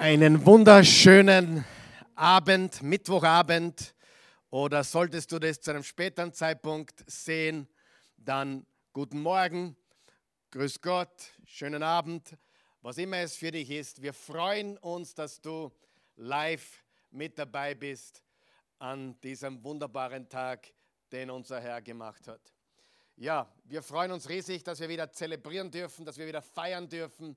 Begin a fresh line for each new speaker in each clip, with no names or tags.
Einen wunderschönen Abend, Mittwochabend oder solltest du das zu einem späteren Zeitpunkt sehen, dann guten Morgen, grüß Gott, schönen Abend, was immer es für dich ist. Wir freuen uns, dass du live mit dabei bist an diesem wunderbaren Tag, den unser Herr gemacht hat. Ja, wir freuen uns riesig, dass wir wieder zelebrieren dürfen, dass wir wieder feiern dürfen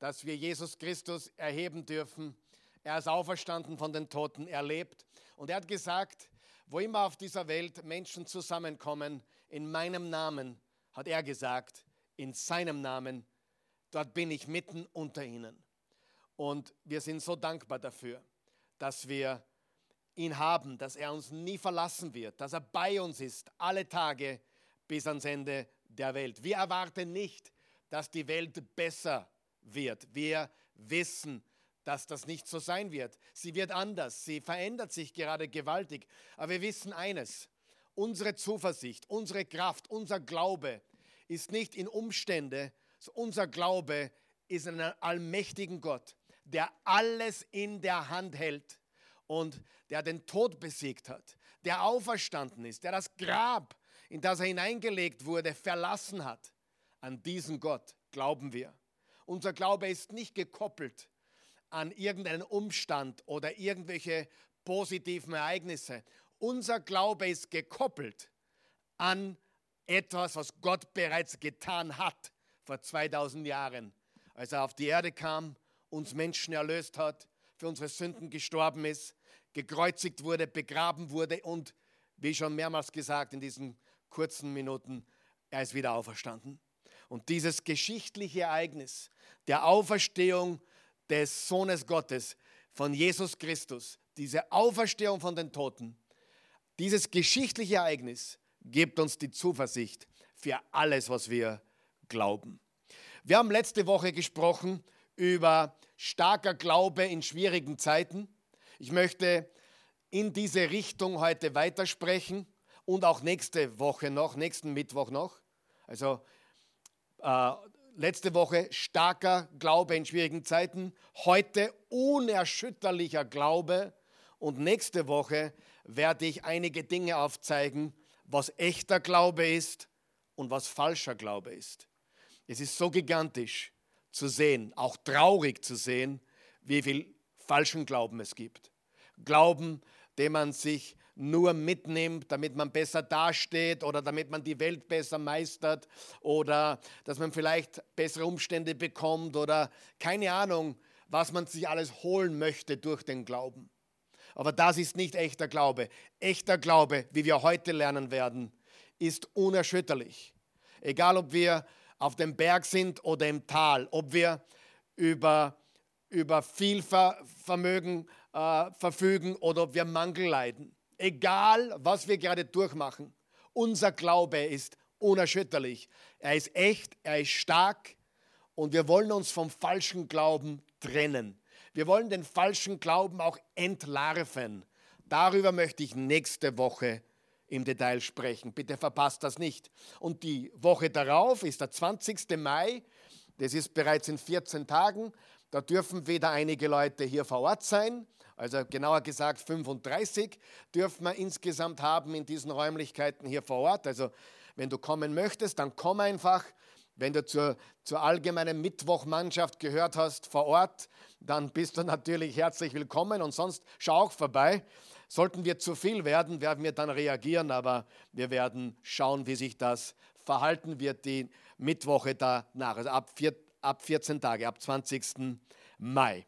dass wir Jesus Christus erheben dürfen. Er ist auferstanden von den Toten, er lebt. Und er hat gesagt, wo immer auf dieser Welt Menschen zusammenkommen, in meinem Namen, hat er gesagt, in seinem Namen, dort bin ich mitten unter ihnen. Und wir sind so dankbar dafür, dass wir ihn haben, dass er uns nie verlassen wird, dass er bei uns ist, alle Tage bis ans Ende der Welt. Wir erwarten nicht, dass die Welt besser wird. Wir wissen, dass das nicht so sein wird. Sie wird anders, sie verändert sich gerade gewaltig. Aber wir wissen eines, unsere Zuversicht, unsere Kraft, unser Glaube ist nicht in Umstände, unser Glaube ist in einen allmächtigen Gott, der alles in der Hand hält und der den Tod besiegt hat, der auferstanden ist, der das Grab, in das er hineingelegt wurde, verlassen hat. An diesen Gott glauben wir. Unser Glaube ist nicht gekoppelt an irgendeinen Umstand oder irgendwelche positiven Ereignisse. Unser Glaube ist gekoppelt an etwas, was Gott bereits getan hat vor 2000 Jahren, als er auf die Erde kam, uns Menschen erlöst hat, für unsere Sünden gestorben ist, gekreuzigt wurde, begraben wurde und, wie schon mehrmals gesagt in diesen kurzen Minuten, er ist wieder auferstanden. Und dieses geschichtliche Ereignis der Auferstehung des Sohnes Gottes, von Jesus Christus, diese Auferstehung von den Toten, dieses geschichtliche Ereignis gibt uns die Zuversicht für alles, was wir glauben. Wir haben letzte Woche gesprochen über starker Glaube in schwierigen Zeiten. Ich möchte in diese Richtung heute weitersprechen und auch nächste Woche noch, nächsten Mittwoch noch. Also äh, letzte Woche starker Glaube in schwierigen Zeiten, heute unerschütterlicher Glaube und nächste Woche werde ich einige Dinge aufzeigen, was echter Glaube ist und was falscher Glaube ist. Es ist so gigantisch zu sehen, auch traurig zu sehen, wie viel falschen Glauben es gibt. Glauben, den man sich nur mitnimmt, damit man besser dasteht oder damit man die Welt besser meistert oder dass man vielleicht bessere Umstände bekommt oder keine Ahnung, was man sich alles holen möchte durch den Glauben. Aber das ist nicht echter Glaube. Echter Glaube, wie wir heute lernen werden, ist unerschütterlich. Egal, ob wir auf dem Berg sind oder im Tal, ob wir über, über viel Vermögen äh, verfügen oder ob wir Mangel leiden egal was wir gerade durchmachen, unser Glaube ist unerschütterlich. Er ist echt, er ist stark und wir wollen uns vom falschen Glauben trennen. Wir wollen den falschen Glauben auch entlarven. Darüber möchte ich nächste Woche im Detail sprechen. Bitte verpasst das nicht. Und die Woche darauf ist der 20. Mai. Das ist bereits in 14 Tagen. Da dürfen wieder einige Leute hier vor Ort sein also genauer gesagt 35 dürfen wir insgesamt haben in diesen Räumlichkeiten hier vor Ort. Also wenn du kommen möchtest, dann komm einfach. Wenn du zur, zur allgemeinen Mittwochmannschaft gehört hast vor Ort, dann bist du natürlich herzlich willkommen und sonst schau auch vorbei. Sollten wir zu viel werden, werden wir dann reagieren, aber wir werden schauen, wie sich das verhalten wird, die Mittwoche danach, also ab, vier, ab 14 Tage, ab 20. Mai.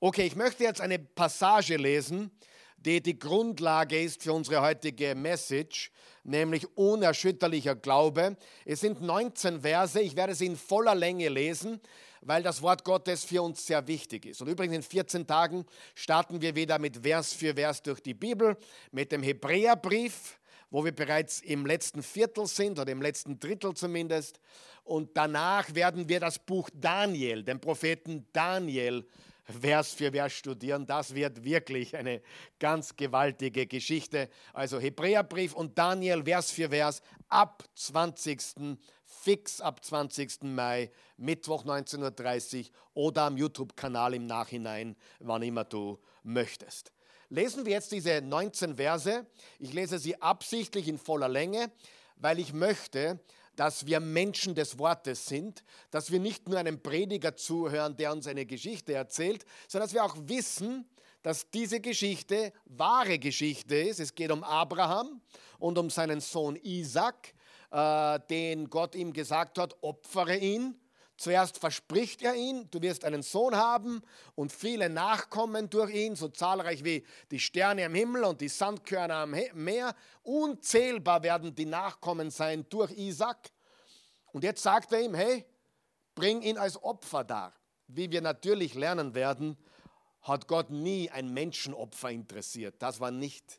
Okay, ich möchte jetzt eine Passage lesen, die die Grundlage ist für unsere heutige Message, nämlich unerschütterlicher Glaube. Es sind 19 Verse, ich werde sie in voller Länge lesen, weil das Wort Gottes für uns sehr wichtig ist. Und übrigens in 14 Tagen starten wir wieder mit Vers für Vers durch die Bibel, mit dem Hebräerbrief, wo wir bereits im letzten Viertel sind oder im letzten Drittel zumindest. Und danach werden wir das Buch Daniel, den Propheten Daniel, Vers für Vers studieren. Das wird wirklich eine ganz gewaltige Geschichte. Also Hebräerbrief und Daniel Vers für Vers ab 20. fix ab 20. Mai, Mittwoch 19.30 Uhr oder am YouTube-Kanal im Nachhinein, wann immer du möchtest. Lesen wir jetzt diese 19 Verse. Ich lese sie absichtlich in voller Länge, weil ich möchte, dass wir Menschen des Wortes sind, dass wir nicht nur einem Prediger zuhören, der uns eine Geschichte erzählt, sondern dass wir auch wissen, dass diese Geschichte wahre Geschichte ist. Es geht um Abraham und um seinen Sohn Isaac, äh, den Gott ihm gesagt hat, opfere ihn. Zuerst verspricht er ihn, du wirst einen Sohn haben und viele Nachkommen durch ihn, so zahlreich wie die Sterne am Himmel und die Sandkörner am Meer. Unzählbar werden die Nachkommen sein durch Isaac. Und jetzt sagt er ihm, hey, bring ihn als Opfer dar. Wie wir natürlich lernen werden, hat Gott nie ein Menschenopfer interessiert. Das war nicht,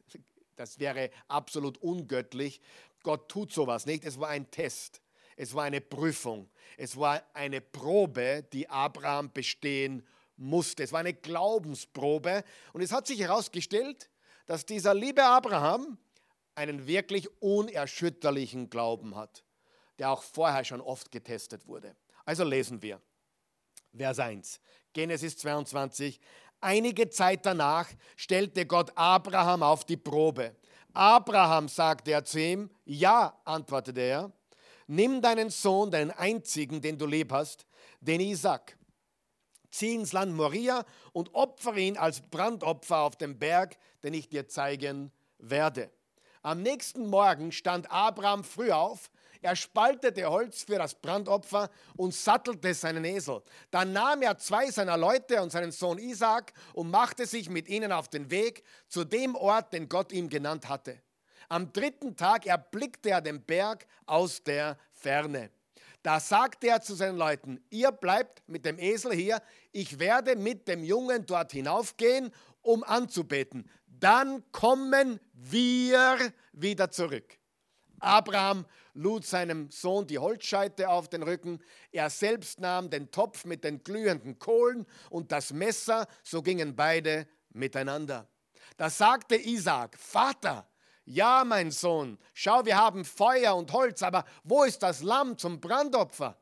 das wäre absolut ungöttlich. Gott tut sowas nicht. Es war ein Test. Es war eine Prüfung. Es war eine Probe, die Abraham bestehen musste. Es war eine Glaubensprobe. Und es hat sich herausgestellt, dass dieser liebe Abraham einen wirklich unerschütterlichen Glauben hat, der auch vorher schon oft getestet wurde. Also lesen wir. Vers 1, Genesis 22. Einige Zeit danach stellte Gott Abraham auf die Probe. Abraham sagte er zu ihm, ja, antwortete er, nimm deinen Sohn, deinen einzigen, den du lieb hast, den Isaac. Zieh ins Land Moria und opfere ihn als Brandopfer auf dem Berg, den ich dir zeigen werde. Am nächsten Morgen stand Abraham früh auf, er spaltete Holz für das Brandopfer und sattelte seinen Esel. Dann nahm er zwei seiner Leute und seinen Sohn Isaac und machte sich mit ihnen auf den Weg zu dem Ort, den Gott ihm genannt hatte. Am dritten Tag erblickte er den Berg aus der Ferne. Da sagte er zu seinen Leuten, ihr bleibt mit dem Esel hier, ich werde mit dem Jungen dort hinaufgehen, um anzubeten. Dann kommen wir wieder zurück. Abraham lud seinem Sohn die Holzscheite auf den Rücken. Er selbst nahm den Topf mit den glühenden Kohlen und das Messer, so gingen beide miteinander. Da sagte Isaac, Vater, ja, mein Sohn, schau, wir haben Feuer und Holz, aber wo ist das Lamm zum Brandopfer?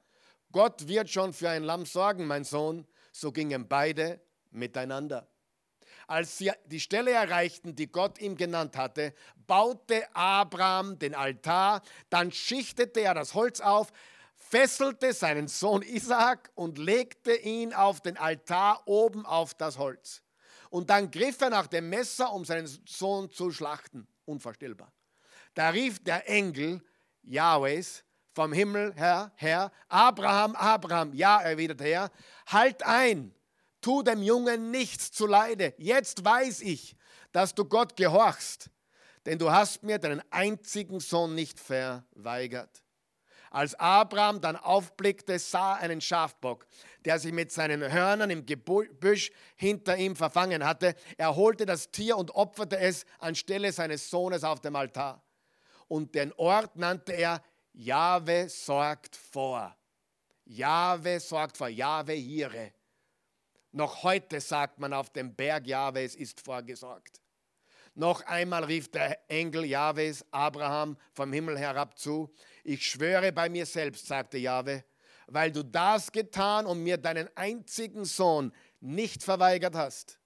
Gott wird schon für ein Lamm sorgen, mein Sohn. So gingen beide miteinander. Als sie die Stelle erreichten, die Gott ihm genannt hatte, baute Abraham den Altar, dann schichtete er das Holz auf, fesselte seinen Sohn Isaac und legte ihn auf den Altar oben auf das Holz. Und dann griff er nach dem Messer, um seinen Sohn zu schlachten. Unvorstellbar. Da rief der Engel Jahwes vom Himmel her, Herr, Abraham, Abraham, ja, erwiderte er, halt ein, tu dem Jungen nichts zuleide. Jetzt weiß ich, dass du Gott gehorchst, denn du hast mir deinen einzigen Sohn nicht verweigert. Als Abraham dann aufblickte, sah einen Schafbock, der sich mit seinen Hörnern im Gebüsch hinter ihm verfangen hatte. Er holte das Tier und opferte es anstelle seines Sohnes auf dem Altar. Und den Ort nannte er Jahwe sorgt vor. Jahwe sorgt vor, Jahwe Hire. Noch heute sagt man auf dem Berg Jahwes ist vorgesorgt. Noch einmal rief der Engel Jahwes Abraham vom Himmel herab zu. Ich schwöre bei mir selbst, sagte Jahwe, weil du das getan und mir deinen einzigen Sohn nicht verweigert hast,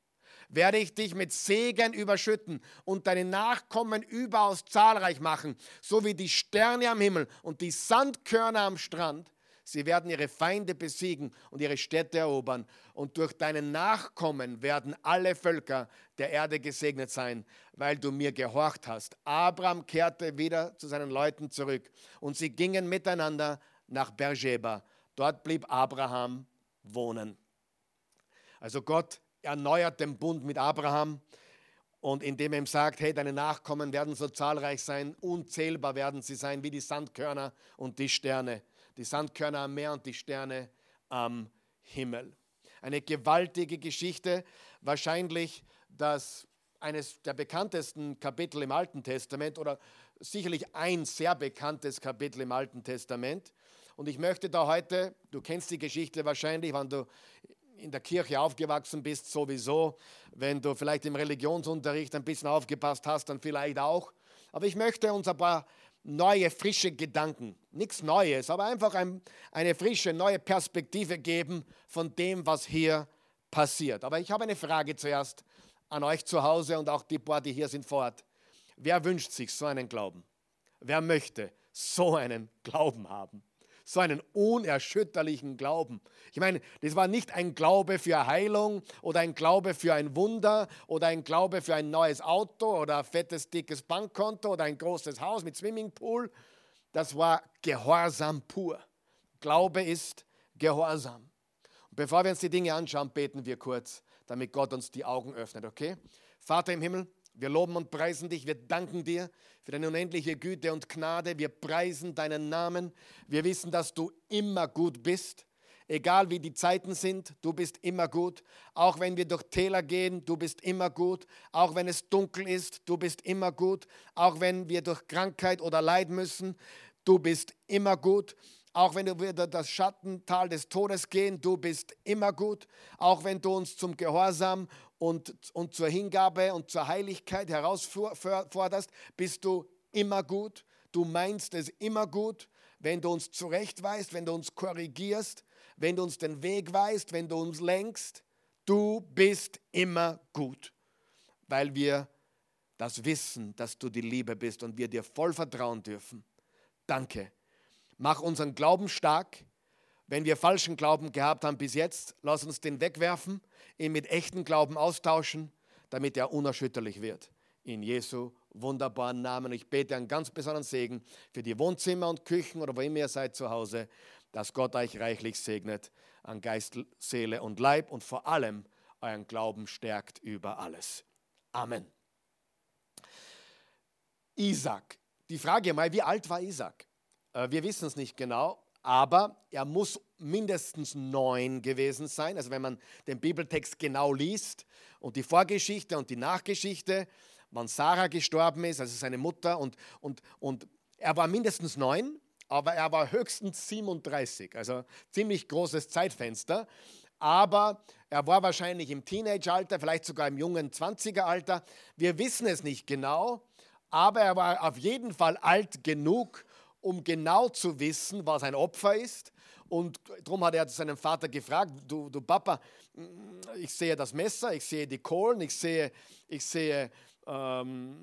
werde ich dich mit Segen überschütten und deine Nachkommen überaus zahlreich machen, so wie die Sterne am Himmel und die Sandkörner am Strand. Sie werden ihre Feinde besiegen und ihre Städte erobern. Und durch deinen Nachkommen werden alle Völker der Erde gesegnet sein, weil du mir gehorcht hast. Abraham kehrte wieder zu seinen Leuten zurück und sie gingen miteinander nach Beersheba. Dort blieb Abraham wohnen. Also Gott erneuert den Bund mit Abraham und indem er ihm sagt, hey, deine Nachkommen werden so zahlreich sein, unzählbar werden sie sein wie die Sandkörner und die Sterne die Sandkörner am Meer und die Sterne am Himmel. Eine gewaltige Geschichte, wahrscheinlich das eines der bekanntesten Kapitel im Alten Testament oder sicherlich ein sehr bekanntes Kapitel im Alten Testament. Und ich möchte da heute, du kennst die Geschichte wahrscheinlich, wenn du in der Kirche aufgewachsen bist, sowieso, wenn du vielleicht im Religionsunterricht ein bisschen aufgepasst hast, dann vielleicht auch. Aber ich möchte uns ein paar neue, frische Gedanken. Nichts Neues, aber einfach ein, eine frische, neue Perspektive geben von dem, was hier passiert. Aber ich habe eine Frage zuerst an euch zu Hause und auch die paar, die hier sind vor Ort. Wer wünscht sich so einen Glauben? Wer möchte so einen Glauben haben? So einen unerschütterlichen Glauben. Ich meine, das war nicht ein Glaube für Heilung oder ein Glaube für ein Wunder oder ein Glaube für ein neues Auto oder ein fettes, dickes Bankkonto oder ein großes Haus mit Swimmingpool. Das war Gehorsam pur. Glaube ist Gehorsam. Und bevor wir uns die Dinge anschauen, beten wir kurz, damit Gott uns die Augen öffnet, okay? Vater im Himmel, wir loben und preisen dich, wir danken dir für deine unendliche Güte und Gnade. Wir preisen deinen Namen. Wir wissen, dass du immer gut bist. Egal wie die Zeiten sind, du bist immer gut. Auch wenn wir durch Täler gehen, du bist immer gut. Auch wenn es dunkel ist, du bist immer gut. Auch wenn wir durch Krankheit oder Leid müssen, du bist immer gut. Auch wenn wir das Schattental des Todes gehen, du bist immer gut. Auch wenn du uns zum Gehorsam und, und zur Hingabe und zur Heiligkeit herausforderst, bist du immer gut. Du meinst es immer gut, wenn du uns zurechtweist, wenn du uns korrigierst, wenn du uns den Weg weist, wenn du uns lenkst. Du bist immer gut, weil wir das wissen, dass du die Liebe bist und wir dir voll vertrauen dürfen. Danke. Mach unseren Glauben stark. Wenn wir falschen Glauben gehabt haben bis jetzt, lass uns den wegwerfen ihn mit echten Glauben austauschen, damit er unerschütterlich wird. In Jesu wunderbaren Namen. Ich bete einen ganz besonderen Segen für die Wohnzimmer und Küchen oder wo immer ihr seid zu Hause, dass Gott euch reichlich segnet an Geist, Seele und Leib und vor allem euren Glauben stärkt über alles. Amen. Isaac. Die Frage mal, wie alt war Isaac? Äh, wir wissen es nicht genau, aber er muss mindestens neun gewesen sein. Also wenn man den Bibeltext genau liest und die Vorgeschichte und die Nachgeschichte, wann Sarah gestorben ist, also seine Mutter, und, und, und er war mindestens neun, aber er war höchstens 37, also ziemlich großes Zeitfenster. Aber er war wahrscheinlich im Teenageralter, vielleicht sogar im jungen 20er-Alter. Wir wissen es nicht genau, aber er war auf jeden Fall alt genug, um genau zu wissen, was ein Opfer ist. Und darum hat er seinen Vater gefragt, du, du Papa, ich sehe das Messer, ich sehe die Kohlen, ich sehe, ich sehe ähm,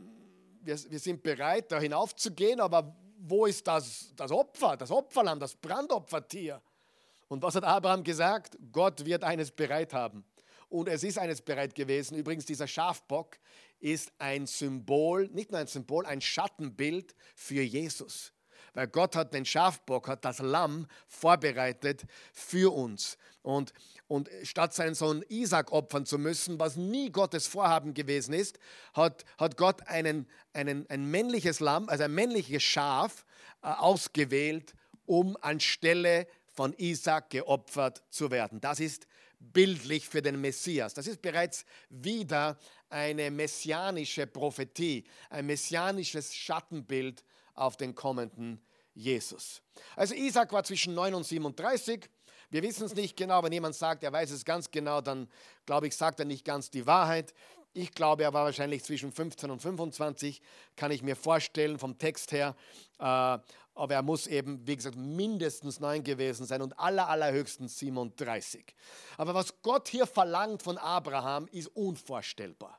wir, wir sind bereit, da hinaufzugehen, aber wo ist das, das Opfer, das Opferlamm, das Brandopfertier? Und was hat Abraham gesagt? Gott wird eines bereit haben. Und es ist eines bereit gewesen. Übrigens, dieser Schafbock ist ein Symbol, nicht nur ein Symbol, ein Schattenbild für Jesus. Weil Gott hat den Schafbock, hat das Lamm vorbereitet für uns. Und, und statt seinen Sohn Isaac opfern zu müssen, was nie Gottes Vorhaben gewesen ist, hat, hat Gott einen, einen, ein männliches Lamm, also ein männliches Schaf äh, ausgewählt, um anstelle von Isaac geopfert zu werden. Das ist bildlich für den Messias. Das ist bereits wieder eine messianische Prophetie, ein messianisches Schattenbild auf den kommenden Jesus. Also Isaac war zwischen 9 und 37. Wir wissen es nicht genau, wenn jemand sagt, er weiß es ganz genau, dann glaube ich, sagt er nicht ganz die Wahrheit. Ich glaube, er war wahrscheinlich zwischen 15 und 25, kann ich mir vorstellen vom Text her. Äh, aber er muss eben, wie gesagt, mindestens 9 gewesen sein und aller, allerhöchstens 37. Aber was Gott hier verlangt von Abraham, ist unvorstellbar.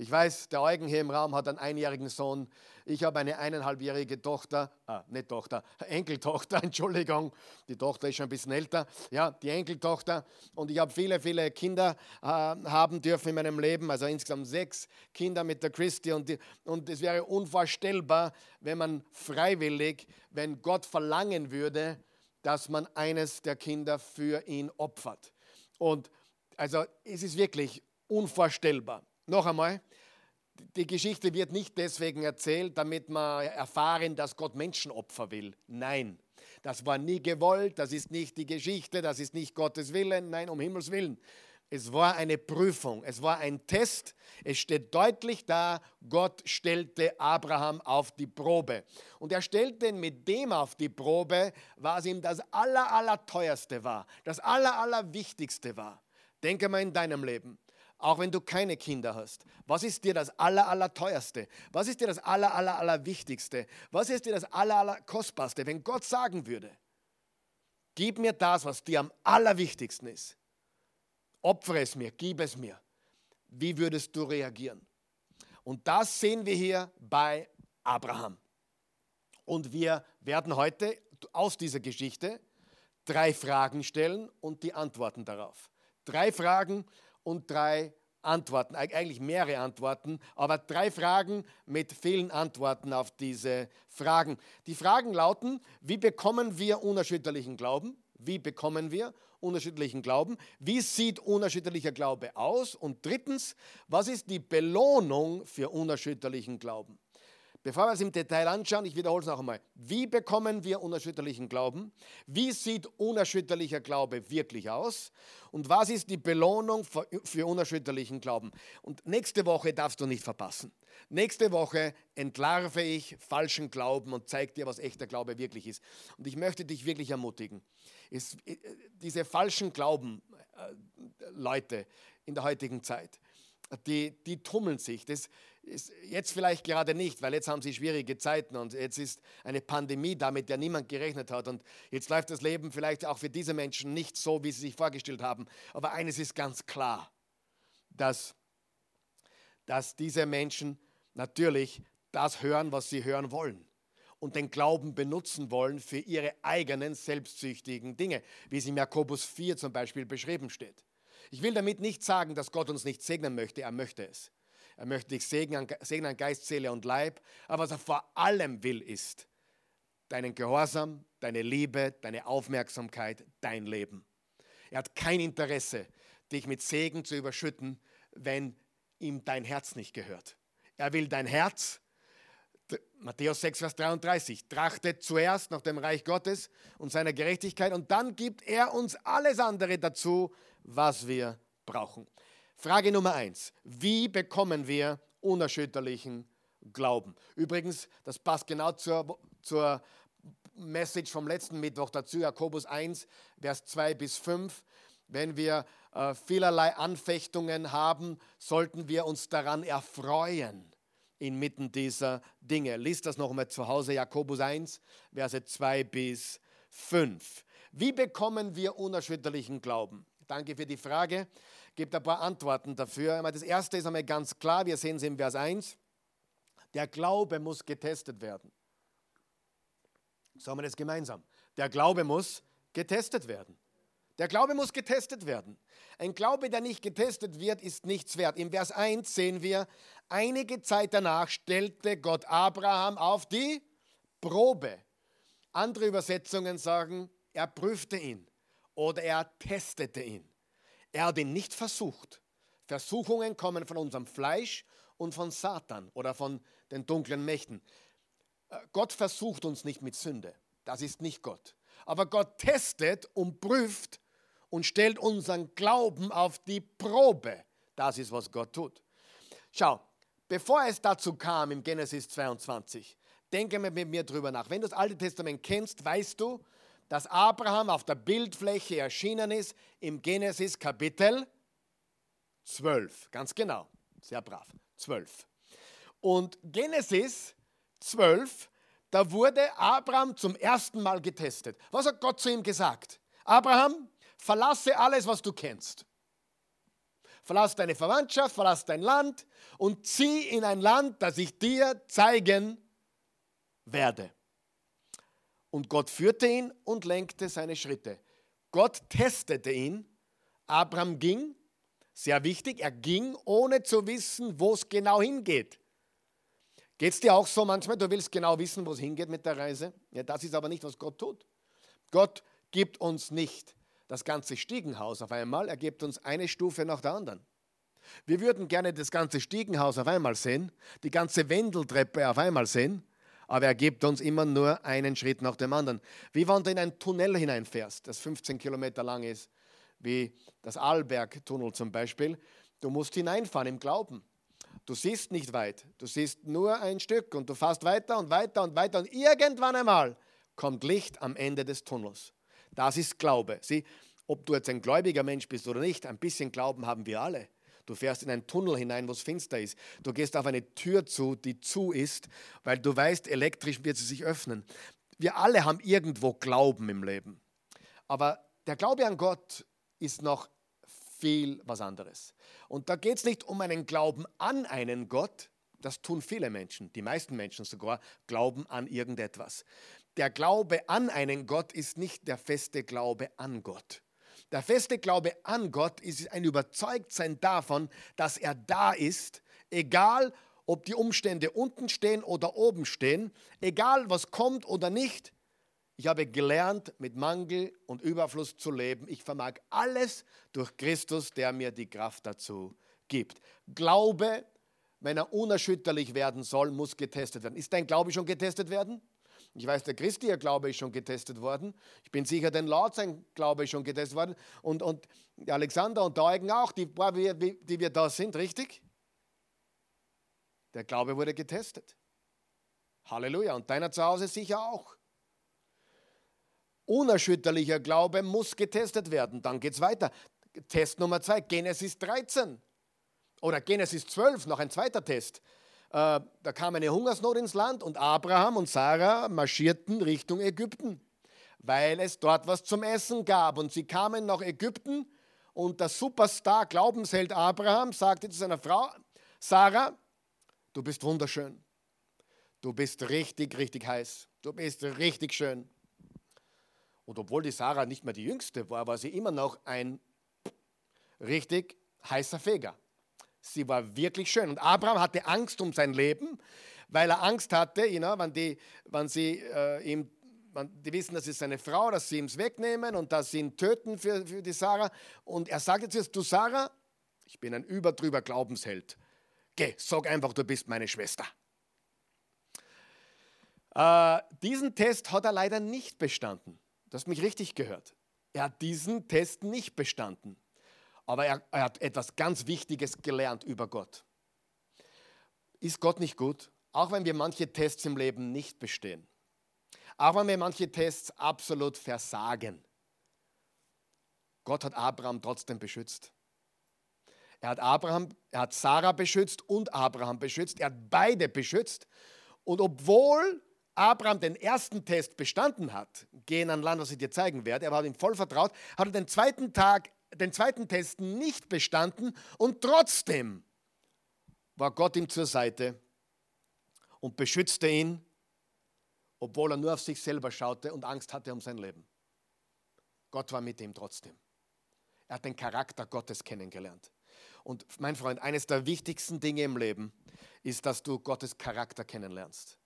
Ich weiß, der Eugen hier im Raum hat einen einjährigen Sohn. Ich habe eine eineinhalbjährige Tochter, ah, nicht Tochter, Enkeltochter, Entschuldigung. Die Tochter ist schon ein bisschen älter. Ja, die Enkeltochter. Und ich habe viele, viele Kinder äh, haben dürfen in meinem Leben, also insgesamt sechs Kinder mit der Christi. Und, die, und es wäre unvorstellbar, wenn man freiwillig, wenn Gott verlangen würde, dass man eines der Kinder für ihn opfert. Und also es ist wirklich unvorstellbar. Noch einmal, die Geschichte wird nicht deswegen erzählt, damit wir erfahren, dass Gott Menschenopfer will. Nein, das war nie gewollt, das ist nicht die Geschichte, das ist nicht Gottes Willen. Nein, um Himmels Willen. Es war eine Prüfung, es war ein Test. Es steht deutlich da, Gott stellte Abraham auf die Probe. Und er stellte ihn mit dem auf die Probe, was ihm das aller, war, das aller, war. Denke mal in deinem Leben. Auch wenn du keine Kinder hast? Was ist dir das aller, aller teuerste? Was ist dir das aller, aller, aller wichtigste? Was ist dir das aller, aller kostbarste? Wenn Gott sagen würde, gib mir das, was dir am allerwichtigsten ist. Opfere es mir, gib es mir. Wie würdest du reagieren? Und das sehen wir hier bei Abraham. Und wir werden heute aus dieser Geschichte drei Fragen stellen und die Antworten darauf. Drei Fragen und drei Antworten, eigentlich mehrere Antworten, aber drei Fragen mit vielen Antworten auf diese Fragen. Die Fragen lauten, wie bekommen wir unerschütterlichen Glauben? Wie bekommen wir unerschütterlichen Glauben? Wie sieht unerschütterlicher Glaube aus? Und drittens, was ist die Belohnung für unerschütterlichen Glauben? Bevor wir es im Detail anschauen, ich wiederhole es noch einmal. Wie bekommen wir unerschütterlichen Glauben? Wie sieht unerschütterlicher Glaube wirklich aus? Und was ist die Belohnung für unerschütterlichen Glauben? Und nächste Woche darfst du nicht verpassen. Nächste Woche entlarve ich falschen Glauben und zeige dir, was echter Glaube wirklich ist. Und ich möchte dich wirklich ermutigen. Es, äh, diese falschen Glauben, äh, Leute in der heutigen Zeit, die, die tummeln sich. Das ist jetzt vielleicht gerade nicht, weil jetzt haben sie schwierige Zeiten und jetzt ist eine Pandemie da, mit der niemand gerechnet hat. Und jetzt läuft das Leben vielleicht auch für diese Menschen nicht so, wie sie sich vorgestellt haben. Aber eines ist ganz klar, dass, dass diese Menschen natürlich das hören, was sie hören wollen und den Glauben benutzen wollen für ihre eigenen selbstsüchtigen Dinge, wie es im Jakobus 4 zum Beispiel beschrieben steht. Ich will damit nicht sagen, dass Gott uns nicht segnen möchte, er möchte es. Er möchte dich segnen, segnen an Geist, Seele und Leib. Aber was er vor allem will, ist deinen Gehorsam, deine Liebe, deine Aufmerksamkeit, dein Leben. Er hat kein Interesse, dich mit Segen zu überschütten, wenn ihm dein Herz nicht gehört. Er will dein Herz, Matthäus 6, Vers 33, trachtet zuerst nach dem Reich Gottes und seiner Gerechtigkeit und dann gibt er uns alles andere dazu, was wir brauchen. Frage Nummer eins. Wie bekommen wir unerschütterlichen Glauben? Übrigens, das passt genau zur, zur Message vom letzten Mittwoch dazu, Jakobus 1, Vers 2 bis 5. Wenn wir äh, vielerlei Anfechtungen haben, sollten wir uns daran erfreuen inmitten dieser Dinge. Lies das nochmal zu Hause, Jakobus 1, Verse 2 bis 5. Wie bekommen wir unerschütterlichen Glauben? Danke für die Frage. Gibt ein paar Antworten dafür. Das erste ist einmal ganz klar, wir sehen es im Vers 1. Der Glaube muss getestet werden. Sagen wir das gemeinsam. Der Glaube muss getestet werden. Der Glaube muss getestet werden. Ein Glaube, der nicht getestet wird, ist nichts wert. Im Vers 1 sehen wir, einige Zeit danach stellte Gott Abraham auf die Probe. Andere Übersetzungen sagen, er prüfte ihn oder er testete ihn. Er hat ihn nicht versucht. Versuchungen kommen von unserem Fleisch und von Satan oder von den dunklen Mächten. Äh, Gott versucht uns nicht mit Sünde. Das ist nicht Gott. Aber Gott testet und prüft und stellt unseren Glauben auf die Probe. Das ist, was Gott tut. Schau, bevor es dazu kam im Genesis 22, denke mit mir drüber nach. Wenn du das Alte Testament kennst, weißt du, dass Abraham auf der Bildfläche erschienen ist im Genesis Kapitel 12. Ganz genau, sehr brav, 12. Und Genesis 12, da wurde Abraham zum ersten Mal getestet. Was hat Gott zu ihm gesagt? Abraham, verlasse alles, was du kennst. Verlass deine Verwandtschaft, verlass dein Land und zieh in ein Land, das ich dir zeigen werde. Und Gott führte ihn und lenkte seine Schritte. Gott testete ihn. Abraham ging, sehr wichtig, er ging, ohne zu wissen, wo es genau hingeht. Geht es dir auch so manchmal, du willst genau wissen, wo es hingeht mit der Reise? Ja, das ist aber nicht, was Gott tut. Gott gibt uns nicht das ganze Stiegenhaus auf einmal, er gibt uns eine Stufe nach der anderen. Wir würden gerne das ganze Stiegenhaus auf einmal sehen, die ganze Wendeltreppe auf einmal sehen, aber er gibt uns immer nur einen Schritt nach dem anderen. Wie wenn du in ein Tunnel hineinfährst, das 15 Kilometer lang ist, wie das Arlberg-Tunnel zum Beispiel. Du musst hineinfahren im Glauben. Du siehst nicht weit, du siehst nur ein Stück und du fährst weiter und weiter und weiter und irgendwann einmal kommt Licht am Ende des Tunnels. Das ist Glaube. Sieh, ob du jetzt ein gläubiger Mensch bist oder nicht, ein bisschen Glauben haben wir alle. Du fährst in einen Tunnel hinein, wo es finster ist. Du gehst auf eine Tür zu, die zu ist, weil du weißt, elektrisch wird sie sich öffnen. Wir alle haben irgendwo Glauben im Leben. Aber der Glaube an Gott ist noch viel was anderes. Und da geht es nicht um einen Glauben an einen Gott, das tun viele Menschen, die meisten Menschen sogar, glauben an irgendetwas. Der Glaube an einen Gott ist nicht der feste Glaube an Gott. Der feste Glaube an Gott ist ein Überzeugtsein davon, dass er da ist, egal ob die Umstände unten stehen oder oben stehen, egal was kommt oder nicht. Ich habe gelernt, mit Mangel und Überfluss zu leben. Ich vermag alles durch Christus, der mir die Kraft dazu gibt. Glaube wenn er unerschütterlich werden soll, muss getestet werden. Ist dein Glaube schon getestet werden? Ich weiß, der Christi, ihr Glaube ist schon getestet worden. Ich bin sicher, dein Laut, sein Glaube ist schon getestet worden. Und, und Alexander und Eugen auch, die, die wir da sind, richtig? Der Glaube wurde getestet. Halleluja. Und deiner zu Hause sicher auch. Unerschütterlicher Glaube muss getestet werden. Dann geht es weiter. Test Nummer zwei, Genesis 13. Oder Genesis 12, noch ein zweiter Test. Äh, da kam eine Hungersnot ins Land und Abraham und Sarah marschierten Richtung Ägypten, weil es dort was zum Essen gab. Und sie kamen nach Ägypten und der Superstar, Glaubensheld Abraham, sagte zu seiner Frau, Sarah, du bist wunderschön. Du bist richtig, richtig heiß. Du bist richtig schön. Und obwohl die Sarah nicht mehr die jüngste war, war sie immer noch ein richtig heißer Feger. Sie war wirklich schön. Und Abraham hatte Angst um sein Leben, weil er Angst hatte, you know, wenn, die, wenn sie äh, ihm die wissen, das ist seine Frau, dass sie ihm wegnehmen und dass sie ihn töten für, für die Sarah. Und er sagte zuerst, du Sarah, ich bin ein überdrüber Glaubensheld. Geh, sag einfach, du bist meine Schwester. Äh, diesen Test hat er leider nicht bestanden. Du hast mich richtig gehört. Er hat diesen Test nicht bestanden. Aber er, er hat etwas ganz Wichtiges gelernt über Gott. Ist Gott nicht gut? Auch wenn wir manche Tests im Leben nicht bestehen. Auch wenn wir manche Tests absolut versagen. Gott hat Abraham trotzdem beschützt. Er hat Abraham, er hat Sarah beschützt und Abraham beschützt. Er hat beide beschützt. Und obwohl Abraham den ersten Test bestanden hat, gehen an Land, was ich dir zeigen werde, er war ihm voll vertraut, hat er den zweiten Tag den zweiten Test nicht bestanden und trotzdem war Gott ihm zur Seite und beschützte ihn, obwohl er nur auf sich selber schaute und Angst hatte um sein Leben. Gott war mit ihm trotzdem. Er hat den Charakter Gottes kennengelernt. Und mein Freund, eines der wichtigsten Dinge im Leben ist, dass du Gottes Charakter kennenlernst.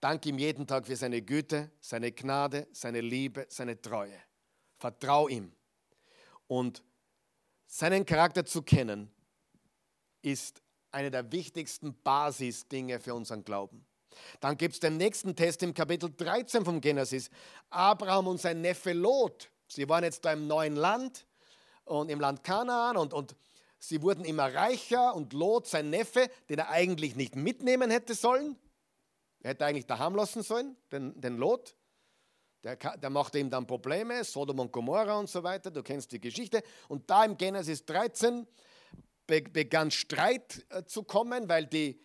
Dank ihm jeden Tag für seine Güte, seine Gnade, seine Liebe, seine Treue. Vertrau ihm. Und seinen Charakter zu kennen, ist eine der wichtigsten Basisdinge für unseren Glauben. Dann gibt es den nächsten Test im Kapitel 13 vom Genesis. Abraham und sein Neffe Lot. Sie waren jetzt da im neuen Land und im Land Kanaan und, und sie wurden immer reicher und Lot, sein Neffe, den er eigentlich nicht mitnehmen hätte sollen, er hätte eigentlich daheim lassen sollen, den, den Lot, der, der machte ihm dann Probleme, Sodom und Gomorra und so weiter, du kennst die Geschichte. Und da im Genesis 13 begann Streit äh, zu kommen, weil die,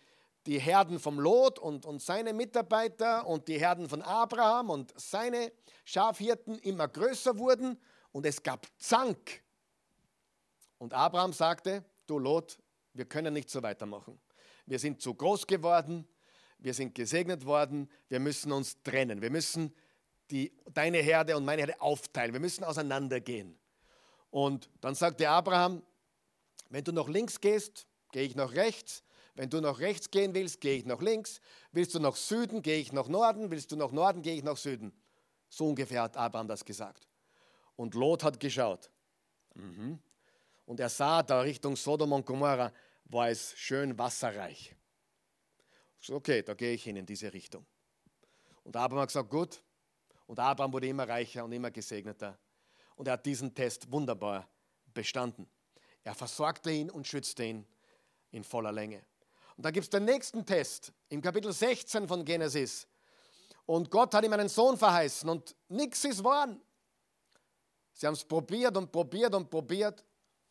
die Herden vom Lot und, und seine Mitarbeiter und die Herden von Abraham und seine Schafhirten immer größer wurden und es gab Zank. Und Abraham sagte, du Lot, wir können nicht so weitermachen. Wir sind zu groß geworden, wir sind gesegnet worden, wir müssen uns trennen, wir müssen die, deine Herde und meine Herde aufteilen. Wir müssen auseinandergehen. Und dann sagte Abraham, wenn du nach links gehst, gehe ich nach rechts. Wenn du nach rechts gehen willst, gehe ich nach links. Willst du nach Süden, gehe ich nach Norden. Willst du nach Norden, gehe ich nach Süden. So ungefähr hat Abraham das gesagt. Und Lot hat geschaut. Mhm. Und er sah da Richtung Sodom und Gomorra, war es schön wasserreich. Okay, da gehe ich hin in diese Richtung. Und Abraham hat gesagt, gut, und Abraham wurde immer reicher und immer gesegneter. Und er hat diesen Test wunderbar bestanden. Er versorgte ihn und schützte ihn in voller Länge. Und da gibt es den nächsten Test im Kapitel 16 von Genesis. Und Gott hat ihm einen Sohn verheißen und nichts ist wahr. Sie haben es probiert und probiert und probiert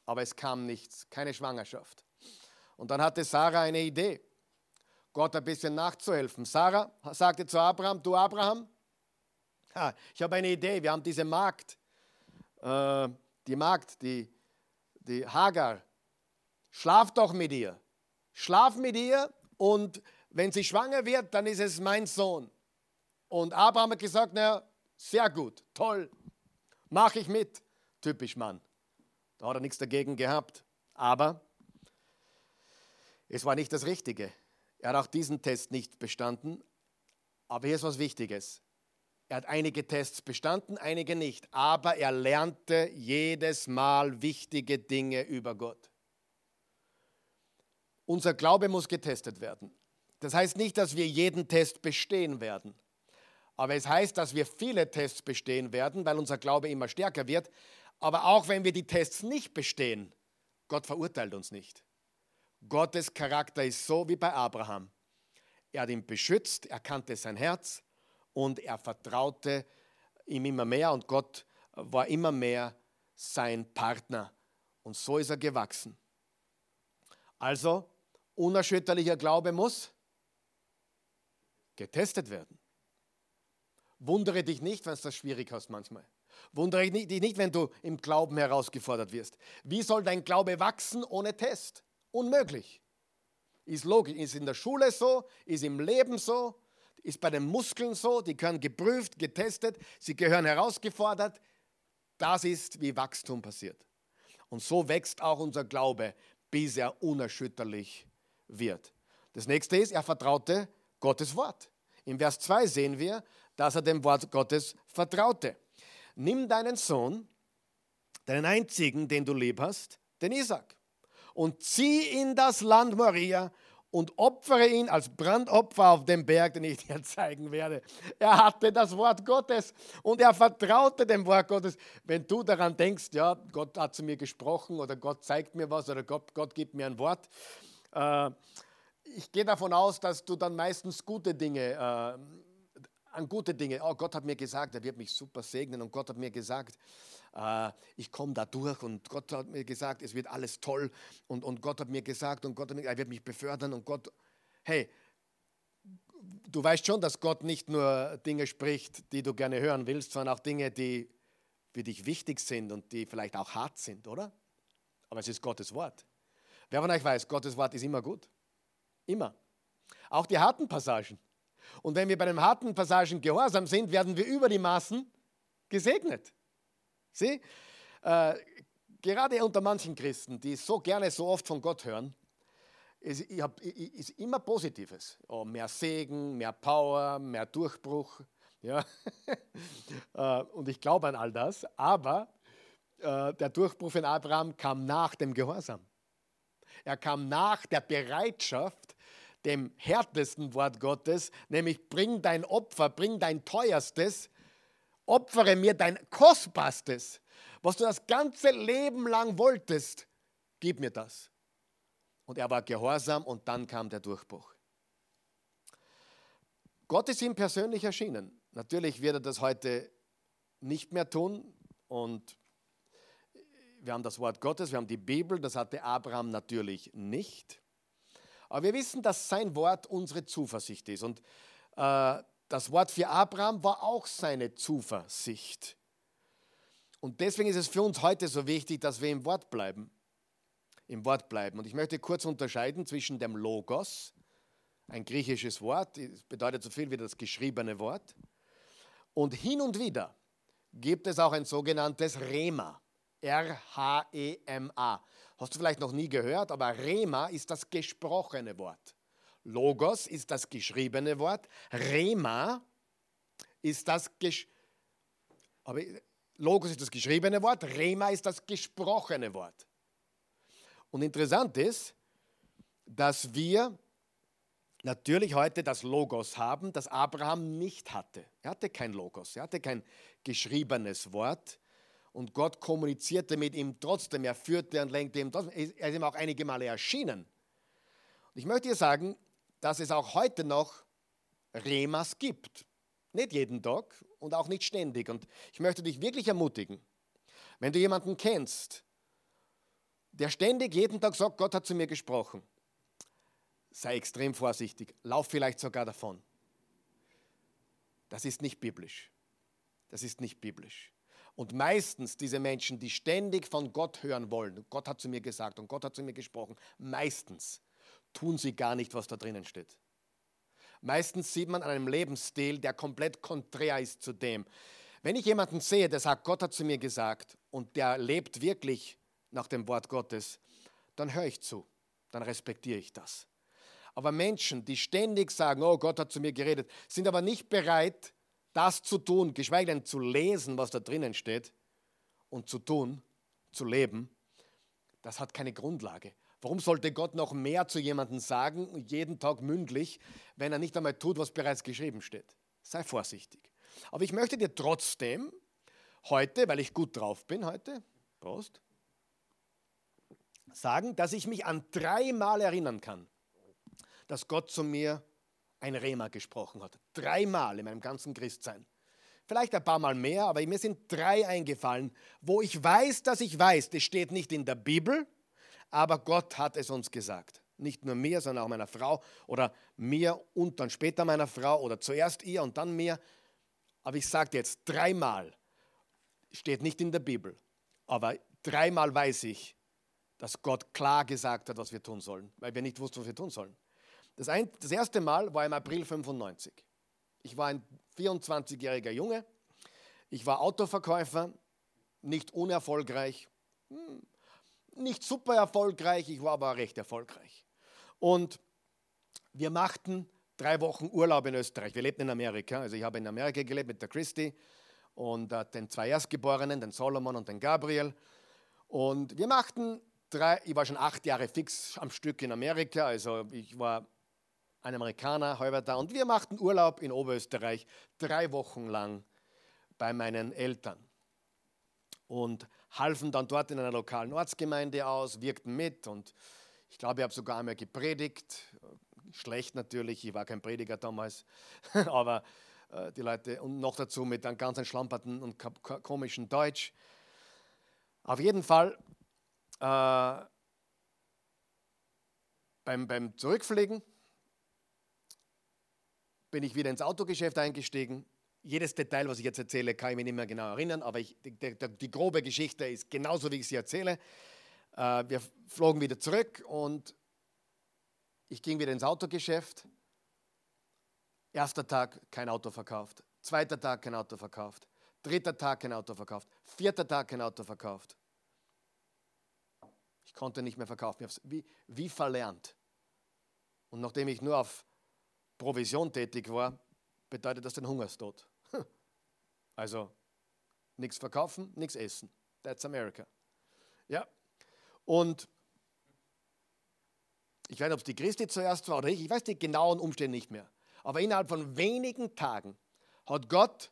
aber es kam nichts, keine Schwangerschaft. Und dann hatte Sarah eine Idee, Gott ein bisschen nachzuhelfen. Sarah sagte zu Abraham, du Abraham, ich habe eine Idee, wir haben diese Magd, äh, die Magd, die, die Hagar, schlaf doch mit ihr. Schlaf mit ihr und wenn sie schwanger wird, dann ist es mein Sohn. Und Abraham hat gesagt, naja, sehr gut, toll, mache ich mit. Typisch Mann. Da hat er nichts dagegen gehabt. Aber es war nicht das Richtige. Er hat auch diesen Test nicht bestanden. Aber hier ist was Wichtiges. Er hat einige Tests bestanden, einige nicht. Aber er lernte jedes Mal wichtige Dinge über Gott. Unser Glaube muss getestet werden. Das heißt nicht, dass wir jeden Test bestehen werden. Aber es heißt, dass wir viele Tests bestehen werden, weil unser Glaube immer stärker wird. Aber auch wenn wir die Tests nicht bestehen, Gott verurteilt uns nicht. Gottes Charakter ist so wie bei Abraham. Er hat ihn beschützt, er kannte sein Herz und er vertraute ihm immer mehr und Gott war immer mehr sein Partner. Und so ist er gewachsen. Also, unerschütterlicher Glaube muss getestet werden. Wundere dich nicht, wenn du das schwierig hast manchmal. Wundere dich nicht, wenn du im Glauben herausgefordert wirst. Wie soll dein Glaube wachsen ohne Test? Unmöglich. Ist logisch, ist in der Schule so, ist im Leben so, ist bei den Muskeln so, die können geprüft, getestet, sie gehören herausgefordert. Das ist, wie Wachstum passiert. Und so wächst auch unser Glaube, bis er unerschütterlich wird. Das nächste ist, er vertraute Gottes Wort. Im Vers 2 sehen wir, dass er dem Wort Gottes vertraute. Nimm deinen Sohn, deinen einzigen, den du lieb hast, den Isaac, und zieh in das Land Moria und opfere ihn als Brandopfer auf dem Berg, den ich dir zeigen werde. Er hatte das Wort Gottes und er vertraute dem Wort Gottes. Wenn du daran denkst, ja, Gott hat zu mir gesprochen oder Gott zeigt mir was oder Gott, Gott gibt mir ein Wort, äh, ich gehe davon aus, dass du dann meistens gute Dinge äh, an gute Dinge. Oh, Gott hat mir gesagt, er wird mich super segnen und Gott hat mir gesagt, äh, ich komme da durch und Gott hat mir gesagt, es wird alles toll und, und Gott hat mir gesagt und Gott hat mir, er wird mich befördern und Gott, hey, du weißt schon, dass Gott nicht nur Dinge spricht, die du gerne hören willst, sondern auch Dinge, die für dich wichtig sind und die vielleicht auch hart sind, oder? Aber es ist Gottes Wort. Wer von euch weiß, Gottes Wort ist immer gut. Immer. Auch die harten Passagen. Und wenn wir bei den harten Passagen gehorsam sind, werden wir über die Maßen gesegnet. Sieh, äh, gerade unter manchen Christen, die so gerne so oft von Gott hören, ist, ist immer Positives. Oh, mehr Segen, mehr Power, mehr Durchbruch. Ja? Äh, und ich glaube an all das, aber äh, der Durchbruch von Abraham kam nach dem Gehorsam. Er kam nach der Bereitschaft, dem härtesten Wort Gottes, nämlich bring dein Opfer, bring dein teuerstes, opfere mir dein kostbarstes, was du das ganze Leben lang wolltest, gib mir das. Und er war gehorsam und dann kam der Durchbruch. Gott ist ihm persönlich erschienen. Natürlich wird er das heute nicht mehr tun und wir haben das Wort Gottes, wir haben die Bibel, das hatte Abraham natürlich nicht. Aber wir wissen, dass sein Wort unsere Zuversicht ist. Und äh, das Wort für Abraham war auch seine Zuversicht. Und deswegen ist es für uns heute so wichtig, dass wir im Wort bleiben. Im Wort bleiben. Und ich möchte kurz unterscheiden zwischen dem Logos, ein griechisches Wort, bedeutet so viel wie das geschriebene Wort. Und hin und wieder gibt es auch ein sogenanntes Rema. R-H-E-M-A. Hast du vielleicht noch nie gehört, aber Rema ist das gesprochene Wort. Logos ist das geschriebene Wort. Rema ist das Gesch Logos ist das geschriebene Wort, Rema ist das gesprochene Wort. Und interessant ist, dass wir natürlich heute das Logos haben, das Abraham nicht hatte. Er hatte kein Logos, er hatte kein geschriebenes Wort und Gott kommunizierte mit ihm trotzdem. Er führte und lenkte ihm trotzdem. Er ist ihm auch einige Male erschienen. Und ich möchte dir sagen, dass es auch heute noch Remas gibt. Nicht jeden Tag und auch nicht ständig. Und ich möchte dich wirklich ermutigen, wenn du jemanden kennst, der ständig jeden Tag sagt, Gott hat zu mir gesprochen, sei extrem vorsichtig, lauf vielleicht sogar davon. Das ist nicht biblisch. Das ist nicht biblisch. Und meistens diese Menschen, die ständig von Gott hören wollen, Gott hat zu mir gesagt und Gott hat zu mir gesprochen, meistens tun sie gar nicht, was da drinnen steht. Meistens sieht man an einem Lebensstil, der komplett konträr ist zu dem. Wenn ich jemanden sehe, der sagt, Gott hat zu mir gesagt und der lebt wirklich nach dem Wort Gottes, dann höre ich zu, dann respektiere ich das. Aber Menschen, die ständig sagen, oh Gott hat zu mir geredet, sind aber nicht bereit, das zu tun, geschweige denn zu lesen, was da drinnen steht und zu tun, zu leben, das hat keine Grundlage. Warum sollte Gott noch mehr zu jemandem sagen, jeden Tag mündlich, wenn er nicht einmal tut, was bereits geschrieben steht? Sei vorsichtig. Aber ich möchte dir trotzdem heute, weil ich gut drauf bin heute, Prost, sagen, dass ich mich an dreimal erinnern kann, dass Gott zu mir ein Rema gesprochen hat. Dreimal in meinem ganzen Christsein. Vielleicht ein paar Mal mehr, aber mir sind drei eingefallen, wo ich weiß, dass ich weiß, das steht nicht in der Bibel, aber Gott hat es uns gesagt. Nicht nur mir, sondern auch meiner Frau oder mir und dann später meiner Frau oder zuerst ihr und dann mir. Aber ich sage jetzt dreimal, steht nicht in der Bibel, aber dreimal weiß ich, dass Gott klar gesagt hat, was wir tun sollen, weil wir nicht wussten, was wir tun sollen. Das, ein, das erste Mal war im April 95. Ich war ein 24-jähriger Junge. Ich war Autoverkäufer, nicht unerfolgreich, hm, nicht super erfolgreich, ich war aber recht erfolgreich. Und wir machten drei Wochen Urlaub in Österreich. Wir lebten in Amerika, also ich habe in Amerika gelebt mit der Christi und äh, den zwei Erstgeborenen, den Solomon und den Gabriel. Und wir machten drei, ich war schon acht Jahre fix am Stück in Amerika, also ich war ein Amerikaner, halber da. Und wir machten Urlaub in Oberösterreich drei Wochen lang bei meinen Eltern. Und halfen dann dort in einer lokalen Ortsgemeinde aus, wirkten mit. Und ich glaube, ich habe sogar einmal gepredigt. Schlecht natürlich, ich war kein Prediger damals. Aber äh, die Leute, und noch dazu mit einem ganz schlamperten und komischen Deutsch. Auf jeden Fall äh, beim, beim Zurückfliegen bin ich wieder ins Autogeschäft eingestiegen. Jedes Detail, was ich jetzt erzähle, kann ich mich nicht mehr genau erinnern, aber ich, die, die, die, grobe Geschichte ist genauso, wie ich sie erzähle. Äh, wir flogen wieder zurück und ich ging wieder ins Autogeschäft. Erster Tag kein Auto verkauft. Zweiter Tag kein Auto verkauft. Dritter Tag kein Auto verkauft. Vierter Tag kein Auto verkauft. Ich konnte nicht mehr verkaufen. Wie, wie verlernt. Und nachdem ich nur auf Provision tätig war, bedeutet das den Hungerstod. Also nichts verkaufen, nichts essen. That's America. Ja. Und ich weiß nicht, ob es die Christi zuerst war oder ich, ich weiß die genauen Umstände nicht mehr. Aber innerhalb von wenigen Tagen hat Gott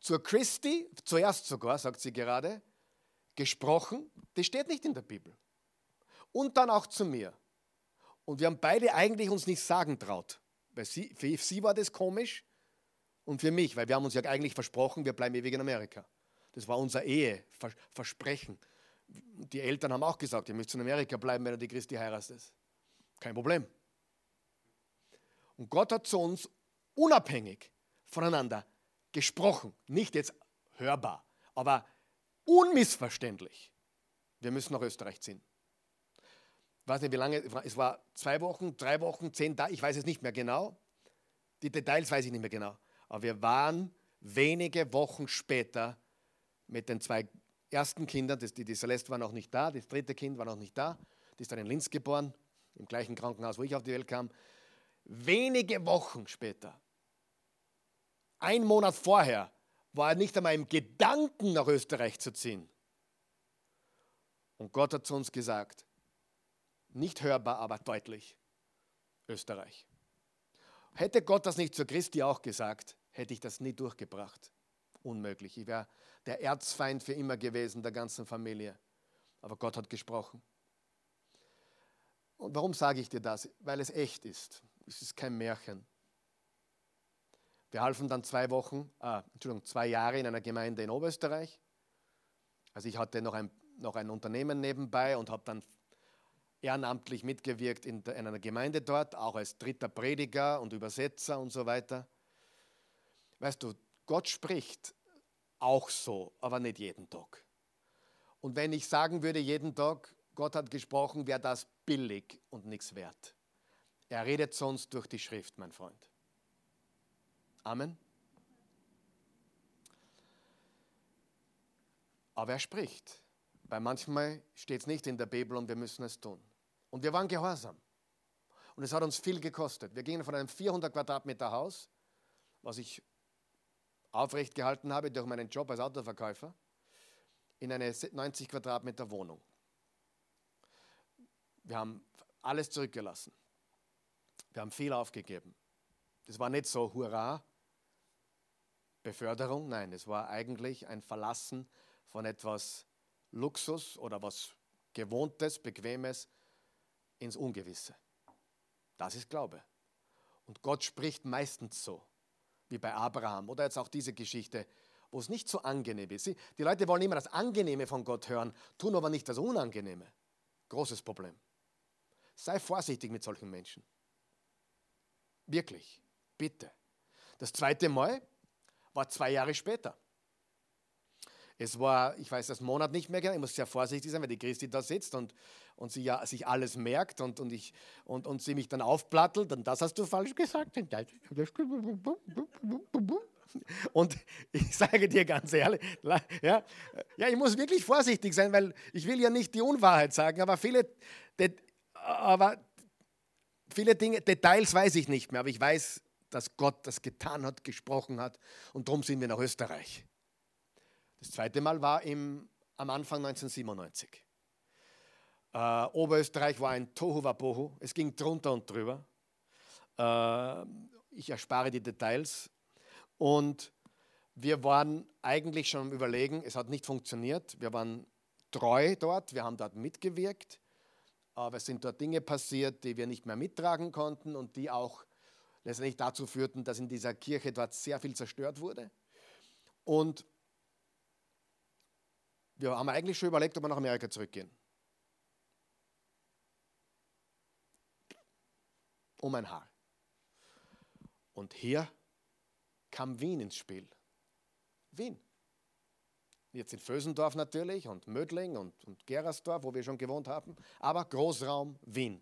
zur Christi, zuerst sogar, sagt sie gerade, gesprochen. Das steht nicht in der Bibel. Und dann auch zu mir. Und wir haben beide eigentlich uns nicht sagen traut. Weil sie, für sie war das komisch und für mich, weil wir haben uns ja eigentlich versprochen, wir bleiben ewig in Amerika. Das war unser Eheversprechen. Die Eltern haben auch gesagt, ihr müsst in Amerika bleiben, wenn du die Christi heiratest. Kein Problem. Und Gott hat zu uns unabhängig voneinander gesprochen. Nicht jetzt hörbar, aber unmissverständlich. Wir müssen nach Österreich ziehen weiß nicht wie lange, es war zwei Wochen, drei Wochen, zehn Tage, ich weiß es nicht mehr genau. Die Details weiß ich nicht mehr genau. Aber wir waren wenige Wochen später mit den zwei ersten Kindern, das, die, die Celeste war noch nicht da, das dritte Kind war noch nicht da, die ist dann in Linz geboren, im gleichen Krankenhaus, wo ich auf die Welt kam. Wenige Wochen später, ein Monat vorher, war er nicht einmal im Gedanken nach Österreich zu ziehen. Und Gott hat zu uns gesagt, nicht hörbar, aber deutlich. Österreich. Hätte Gott das nicht zur Christi auch gesagt, hätte ich das nie durchgebracht. Unmöglich. Ich wäre der Erzfeind für immer gewesen der ganzen Familie. Aber Gott hat gesprochen. Und warum sage ich dir das? Weil es echt ist. Es ist kein Märchen. Wir halfen dann zwei Wochen, äh, Entschuldigung, zwei Jahre in einer Gemeinde in Oberösterreich. Also ich hatte noch ein, noch ein Unternehmen nebenbei und habe dann ehrenamtlich mitgewirkt in, in einer Gemeinde dort, auch als dritter Prediger und Übersetzer und so weiter. Weißt du, Gott spricht auch so, aber nicht jeden Tag. Und wenn ich sagen würde, jeden Tag, Gott hat gesprochen, wäre das billig und nichts wert. Er redet sonst durch die Schrift, mein Freund. Amen. Aber er spricht. Weil manchmal steht es nicht in der Bibel und wir müssen es tun. Und wir waren gehorsam. Und es hat uns viel gekostet. Wir gingen von einem 400 Quadratmeter Haus, was ich aufrecht gehalten habe durch meinen Job als Autoverkäufer, in eine 90 Quadratmeter Wohnung. Wir haben alles zurückgelassen. Wir haben viel aufgegeben. Das war nicht so Hurra, Beförderung, nein, es war eigentlich ein Verlassen von etwas Luxus oder was Gewohntes, Bequemes ins Ungewisse. Das ist Glaube. Und Gott spricht meistens so, wie bei Abraham oder jetzt auch diese Geschichte, wo es nicht so angenehm ist. Die Leute wollen immer das Angenehme von Gott hören, tun aber nicht das Unangenehme. Großes Problem. Sei vorsichtig mit solchen Menschen. Wirklich, bitte. Das zweite Mal war zwei Jahre später. Es war, ich weiß das Monat nicht mehr genau, ich muss sehr vorsichtig sein, weil die Christi da sitzt und, und sie ja sich alles merkt und, und, ich, und, und sie mich dann aufplattelt und das hast du falsch gesagt. Und ich sage dir ganz ehrlich, ja, ja, ich muss wirklich vorsichtig sein, weil ich will ja nicht die Unwahrheit sagen, aber viele, aber viele Dinge, Details weiß ich nicht mehr, aber ich weiß, dass Gott das getan hat, gesprochen hat und darum sind wir nach Österreich. Das zweite Mal war im, am Anfang 1997. Äh, Oberösterreich war ein Tohuwabohu. Es ging drunter und drüber. Äh, ich erspare die Details. Und wir waren eigentlich schon am Überlegen, es hat nicht funktioniert. Wir waren treu dort, wir haben dort mitgewirkt. Aber es sind dort Dinge passiert, die wir nicht mehr mittragen konnten und die auch letztendlich dazu führten, dass in dieser Kirche dort sehr viel zerstört wurde. Und wir haben eigentlich schon überlegt, ob wir nach Amerika zurückgehen. Um ein Haar. Und hier kam Wien ins Spiel. Wien. Jetzt in Vösendorf natürlich und Mödling und, und Gerersdorf, wo wir schon gewohnt haben, aber Großraum Wien.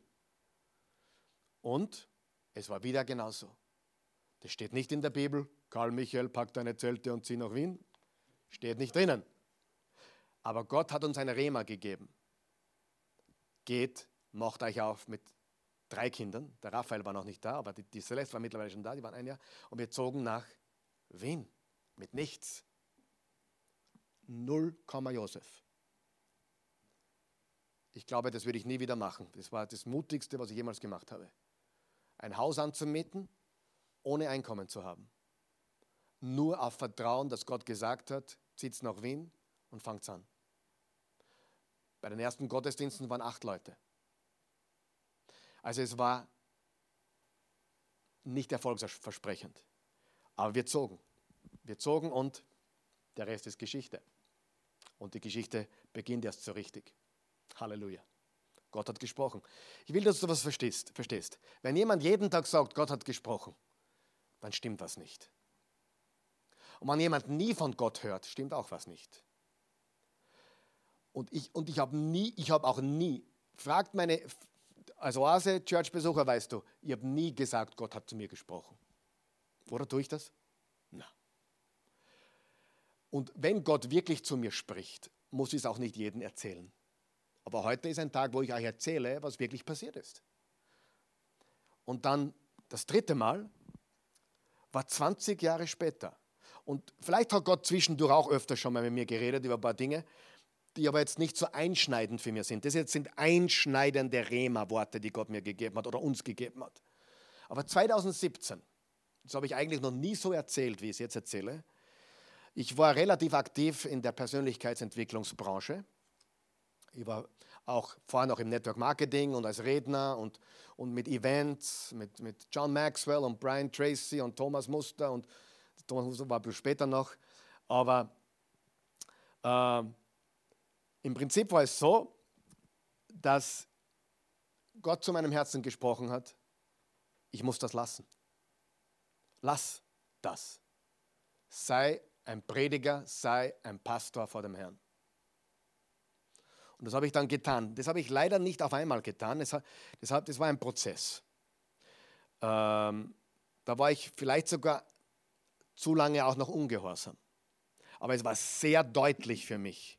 Und es war wieder genauso. Das steht nicht in der Bibel. Karl Michael, pack deine Zelte und zieh nach Wien. Steht nicht drinnen. Aber Gott hat uns ein Rema gegeben. Geht, macht euch auf mit drei Kindern. Der Raphael war noch nicht da, aber die, die Celeste war mittlerweile schon da, die waren ein Jahr. Und wir zogen nach Wien mit nichts. Null Komma Josef. Ich glaube, das würde ich nie wieder machen. Das war das Mutigste, was ich jemals gemacht habe. Ein Haus anzumieten, ohne Einkommen zu haben. Nur auf Vertrauen, dass Gott gesagt hat, zieht nach Wien und fangt an. Bei den ersten Gottesdiensten waren acht Leute. Also es war nicht erfolgsversprechend. Aber wir zogen. Wir zogen und der Rest ist Geschichte. Und die Geschichte beginnt erst so richtig. Halleluja. Gott hat gesprochen. Ich will, dass du was verstehst. verstehst. Wenn jemand jeden Tag sagt, Gott hat gesprochen, dann stimmt was nicht. Und wenn jemand nie von Gott hört, stimmt auch was nicht. Und ich, und ich habe nie, ich habe auch nie, fragt meine, als Oase Church-Besucher weißt du, ich habe nie gesagt, Gott hat zu mir gesprochen. Oder tue ich das? Na. Und wenn Gott wirklich zu mir spricht, muss ich es auch nicht jedem erzählen. Aber heute ist ein Tag, wo ich euch erzähle, was wirklich passiert ist. Und dann das dritte Mal war 20 Jahre später. Und vielleicht hat Gott zwischendurch auch öfter schon mal mit mir geredet über ein paar Dinge die aber jetzt nicht so einschneidend für mich sind. Das jetzt sind einschneidende Rema-Worte, die Gott mir gegeben hat oder uns gegeben hat. Aber 2017, das habe ich eigentlich noch nie so erzählt, wie ich es jetzt erzähle. Ich war relativ aktiv in der Persönlichkeitsentwicklungsbranche. Ich war auch vorher noch im Network Marketing und als Redner und, und mit Events, mit, mit John Maxwell und Brian Tracy und Thomas Muster und Thomas Muster war später noch. Aber äh, im Prinzip war es so, dass Gott zu meinem Herzen gesprochen hat, ich muss das lassen. Lass das. Sei ein Prediger, sei ein Pastor vor dem Herrn. Und das habe ich dann getan. Das habe ich leider nicht auf einmal getan. Das, das war ein Prozess. Ähm, da war ich vielleicht sogar zu lange auch noch ungehorsam. Aber es war sehr deutlich für mich,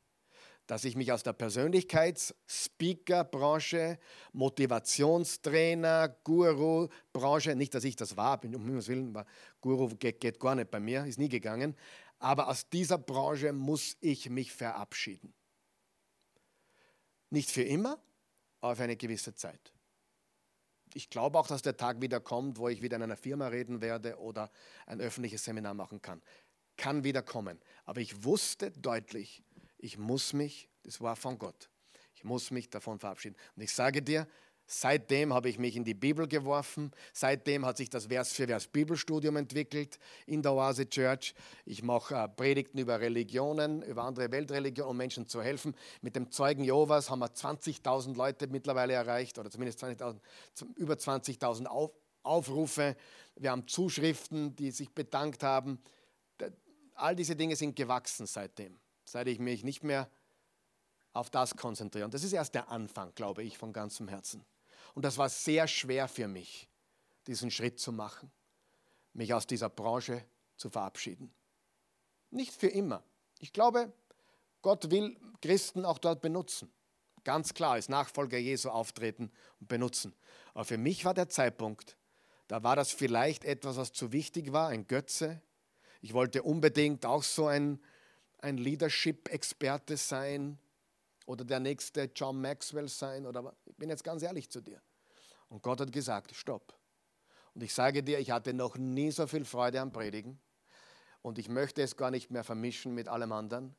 dass ich mich aus der Persönlichkeits-Speaker-Branche, Motivationstrainer, Guru-Branche, nicht, dass ich das war, um Himmels Willen, Guru geht, geht gar nicht bei mir, ist nie gegangen, aber aus dieser Branche muss ich mich verabschieden. Nicht für immer, aber für eine gewisse Zeit. Ich glaube auch, dass der Tag wieder kommt, wo ich wieder in einer Firma reden werde oder ein öffentliches Seminar machen kann. Kann wieder kommen. Aber ich wusste deutlich, ich muss mich, das war von Gott, ich muss mich davon verabschieden. Und ich sage dir, Seitdem habe ich mich in die Bibel geworfen. Seitdem hat sich das Vers für Vers Bibelstudium entwickelt in der Oase Church. Ich mache äh, Predigten über Religionen, über andere Weltreligionen, um Menschen zu helfen. Mit dem Zeugen Jehovas haben wir 20.000 Leute mittlerweile erreicht oder zumindest 20 über 20.000 Auf, Aufrufe. Wir haben Zuschriften, die sich bedankt haben. All diese Dinge sind gewachsen seitdem, seit ich mich nicht mehr auf das konzentriere. Und das ist erst der Anfang, glaube ich, von ganzem Herzen. Und das war sehr schwer für mich, diesen Schritt zu machen, mich aus dieser Branche zu verabschieden. Nicht für immer. Ich glaube, Gott will Christen auch dort benutzen. Ganz klar, als Nachfolger Jesu auftreten und benutzen. Aber für mich war der Zeitpunkt, da war das vielleicht etwas, was zu wichtig war, ein Götze. Ich wollte unbedingt auch so ein, ein Leadership-Experte sein, oder der nächste John Maxwell sein oder ich bin jetzt ganz ehrlich zu dir. Und Gott hat gesagt, stopp. Und ich sage dir, ich hatte noch nie so viel Freude am Predigen und ich möchte es gar nicht mehr vermischen mit allem anderen.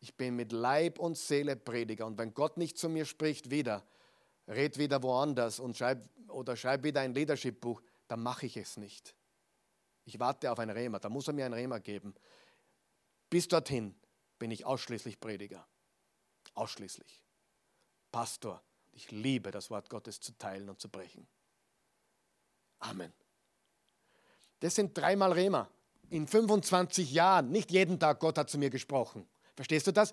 Ich bin mit Leib und Seele Prediger und wenn Gott nicht zu mir spricht wieder, red wieder woanders und schreib oder schreib wieder ein Leadership-Buch, dann mache ich es nicht. Ich warte auf ein Rema, da muss er mir ein Rema geben. Bis dorthin bin ich ausschließlich Prediger. Ausschließlich. Pastor, ich liebe das Wort Gottes zu teilen und zu brechen. Amen. Das sind dreimal Rema. In 25 Jahren, nicht jeden Tag, Gott hat zu mir gesprochen. Verstehst du das?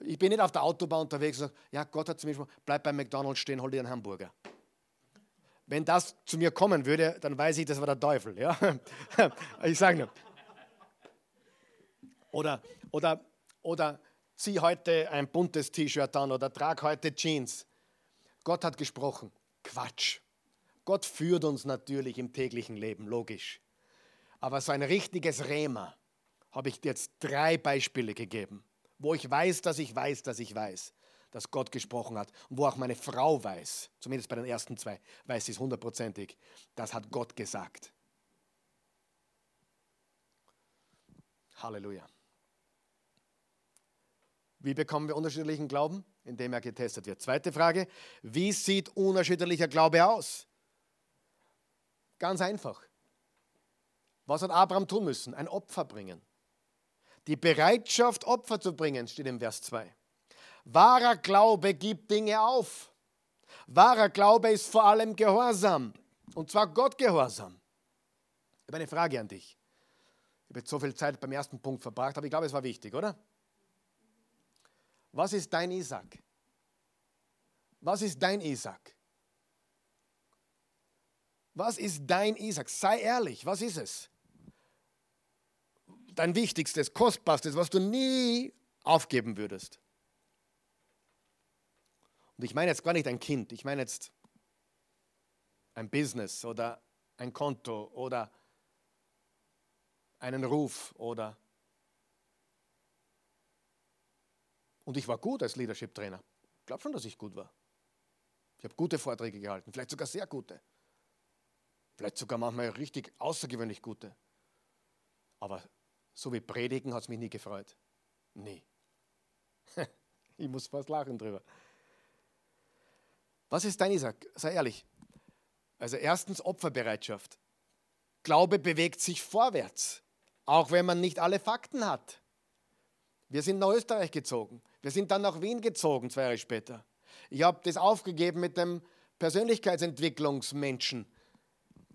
Ich bin nicht auf der Autobahn unterwegs und sage, ja, Gott hat zu mir gesprochen, bleib bei McDonalds stehen, hol dir einen Hamburger. Wenn das zu mir kommen würde, dann weiß ich, das war der Teufel. Ja? Ich sage nur. Oder, oder, oder zieh heute ein buntes T-Shirt an oder trag heute Jeans. Gott hat gesprochen. Quatsch. Gott führt uns natürlich im täglichen Leben, logisch. Aber so ein richtiges Rema habe ich dir jetzt drei Beispiele gegeben, wo ich weiß, dass ich weiß, dass ich weiß, dass Gott gesprochen hat. Und wo auch meine Frau weiß, zumindest bei den ersten zwei, weiß sie es hundertprozentig, das hat Gott gesagt. Halleluja. Wie bekommen wir unterschiedlichen Glauben? Indem er getestet wird. Zweite Frage, wie sieht unterschiedlicher Glaube aus? Ganz einfach. Was hat Abraham tun müssen? Ein Opfer bringen. Die Bereitschaft, Opfer zu bringen, steht im Vers 2. Wahrer Glaube gibt Dinge auf. Wahrer Glaube ist vor allem Gehorsam. Und zwar Gott Gehorsam. Ich habe eine Frage an dich. Ich habe jetzt so viel Zeit beim ersten Punkt verbracht, aber ich glaube, es war wichtig, oder? Was ist dein Isaac? Was ist dein Isaac? Was ist dein Isaac? Sei ehrlich, was ist es? Dein wichtigstes, kostbarstes, was du nie aufgeben würdest. Und ich meine jetzt gar nicht ein Kind, ich meine jetzt ein Business oder ein Konto oder einen Ruf oder Und ich war gut als Leadership-Trainer. Ich glaube schon, dass ich gut war. Ich habe gute Vorträge gehalten, vielleicht sogar sehr gute. Vielleicht sogar manchmal richtig außergewöhnlich gute. Aber so wie Predigen hat es mich nie gefreut. Nie. ich muss fast lachen drüber. Was ist dein Isaac? Sei ehrlich. Also erstens Opferbereitschaft. Glaube bewegt sich vorwärts, auch wenn man nicht alle Fakten hat. Wir sind nach Österreich gezogen. Wir sind dann nach Wien gezogen, zwei Jahre später. Ich habe das aufgegeben mit dem Persönlichkeitsentwicklungsmenschen.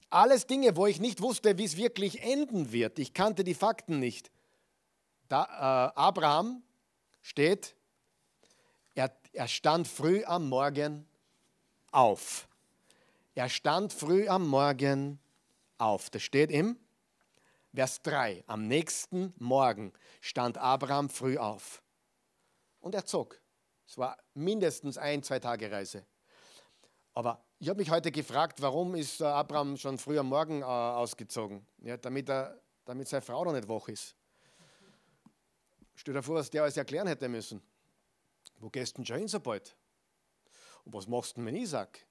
Alles Dinge, wo ich nicht wusste, wie es wirklich enden wird. Ich kannte die Fakten nicht. Da, äh, Abraham steht, er, er stand früh am Morgen auf. Er stand früh am Morgen auf. Das steht im Vers 3. Am nächsten Morgen stand Abraham früh auf. Und er zog. Es war mindestens ein, zwei Tage Reise. Aber ich habe mich heute gefragt, warum ist Abraham schon früh am Morgen äh, ausgezogen? Ja, damit, er, damit seine Frau noch nicht wach ist. Stell dir vor, was der alles erklären hätte müssen. Wo gehst du denn schon hin so bald? Und was machst du denn mit Isaac?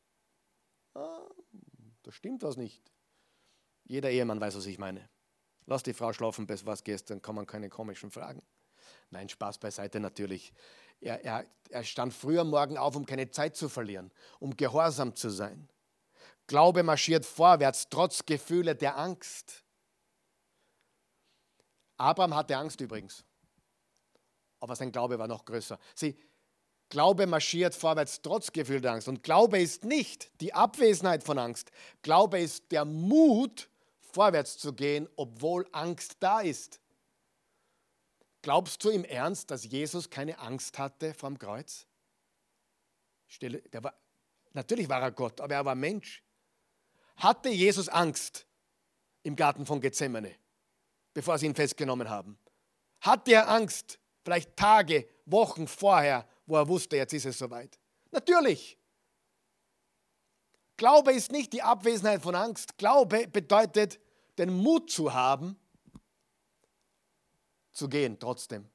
Ah, da stimmt was nicht. Jeder Ehemann weiß, was ich meine. Lass die Frau schlafen, bis was gestern, kann man keine komischen Fragen. Nein, Spaß beiseite natürlich. Er, er, er stand früh am Morgen auf, um keine Zeit zu verlieren, um gehorsam zu sein. Glaube marschiert vorwärts, trotz Gefühle der Angst. Abraham hatte Angst übrigens, aber sein Glaube war noch größer. Sieh, Glaube marschiert vorwärts trotz Gefühl der Angst. Und Glaube ist nicht die Abwesenheit von Angst. Glaube ist der Mut, vorwärts zu gehen, obwohl Angst da ist. Glaubst du im Ernst, dass Jesus keine Angst hatte vor dem Kreuz? Stelle, war, natürlich war er Gott, aber er war Mensch. Hatte Jesus Angst im Garten von Gethsemane, bevor sie ihn festgenommen haben? Hatte er Angst, vielleicht Tage, Wochen vorher, wo er wusste, jetzt ist es soweit? Natürlich. Glaube ist nicht die Abwesenheit von Angst. Glaube bedeutet, den Mut zu haben, zu gehen trotzdem.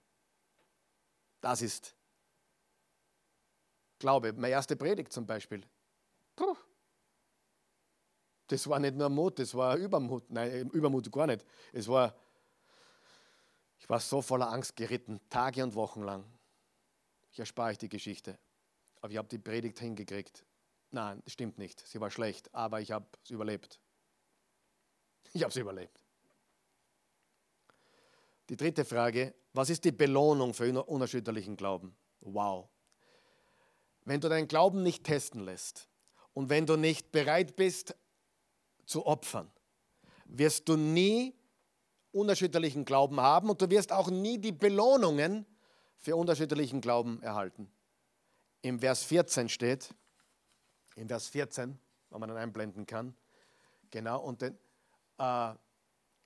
Das ist Glaube. Meine erste Predigt zum Beispiel. Puh. Das war nicht nur Mut, das war Übermut. Nein, Übermut gar nicht. Es war, ich war so voller Angst geritten, Tage und Wochen lang. Ich erspare euch die Geschichte. Aber ich habe die Predigt hingekriegt. Nein, stimmt nicht. Sie war schlecht, aber ich habe es überlebt. Ich habe es überlebt. Die dritte Frage, was ist die Belohnung für unerschütterlichen Glauben? Wow. Wenn du deinen Glauben nicht testen lässt und wenn du nicht bereit bist zu opfern, wirst du nie unerschütterlichen Glauben haben und du wirst auch nie die Belohnungen für unerschütterlichen Glauben erhalten. Im Vers 14 steht, im Vers 14, wenn man dann einblenden kann, genau, und den, äh,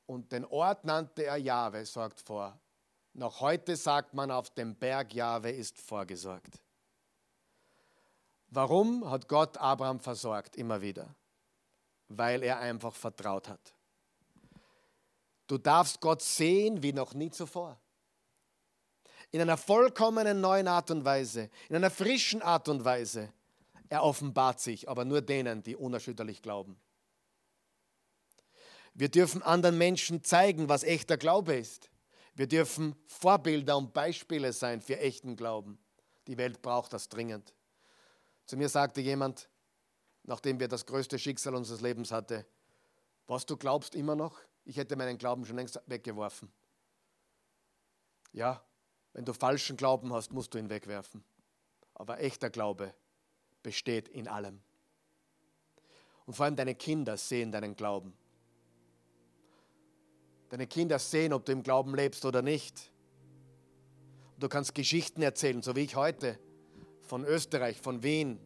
und den Ort nannte er Jahwe, sorgt vor. Noch heute sagt man, auf dem Berg Jahwe ist vorgesorgt. Warum hat Gott Abraham versorgt immer wieder? Weil er einfach vertraut hat. Du darfst Gott sehen wie noch nie zuvor. In einer vollkommenen neuen Art und Weise, in einer frischen Art und Weise. Er offenbart sich, aber nur denen, die unerschütterlich glauben. Wir dürfen anderen Menschen zeigen, was echter Glaube ist. Wir dürfen Vorbilder und Beispiele sein für echten Glauben. Die Welt braucht das dringend. Zu mir sagte jemand, nachdem wir das größte Schicksal unseres Lebens hatten, was du glaubst immer noch? Ich hätte meinen Glauben schon längst weggeworfen. Ja, wenn du falschen Glauben hast, musst du ihn wegwerfen. Aber echter Glaube besteht in allem. Und vor allem deine Kinder sehen deinen Glauben. Deine Kinder sehen, ob du im Glauben lebst oder nicht. du kannst Geschichten erzählen, so wie ich heute von Österreich, von Wien,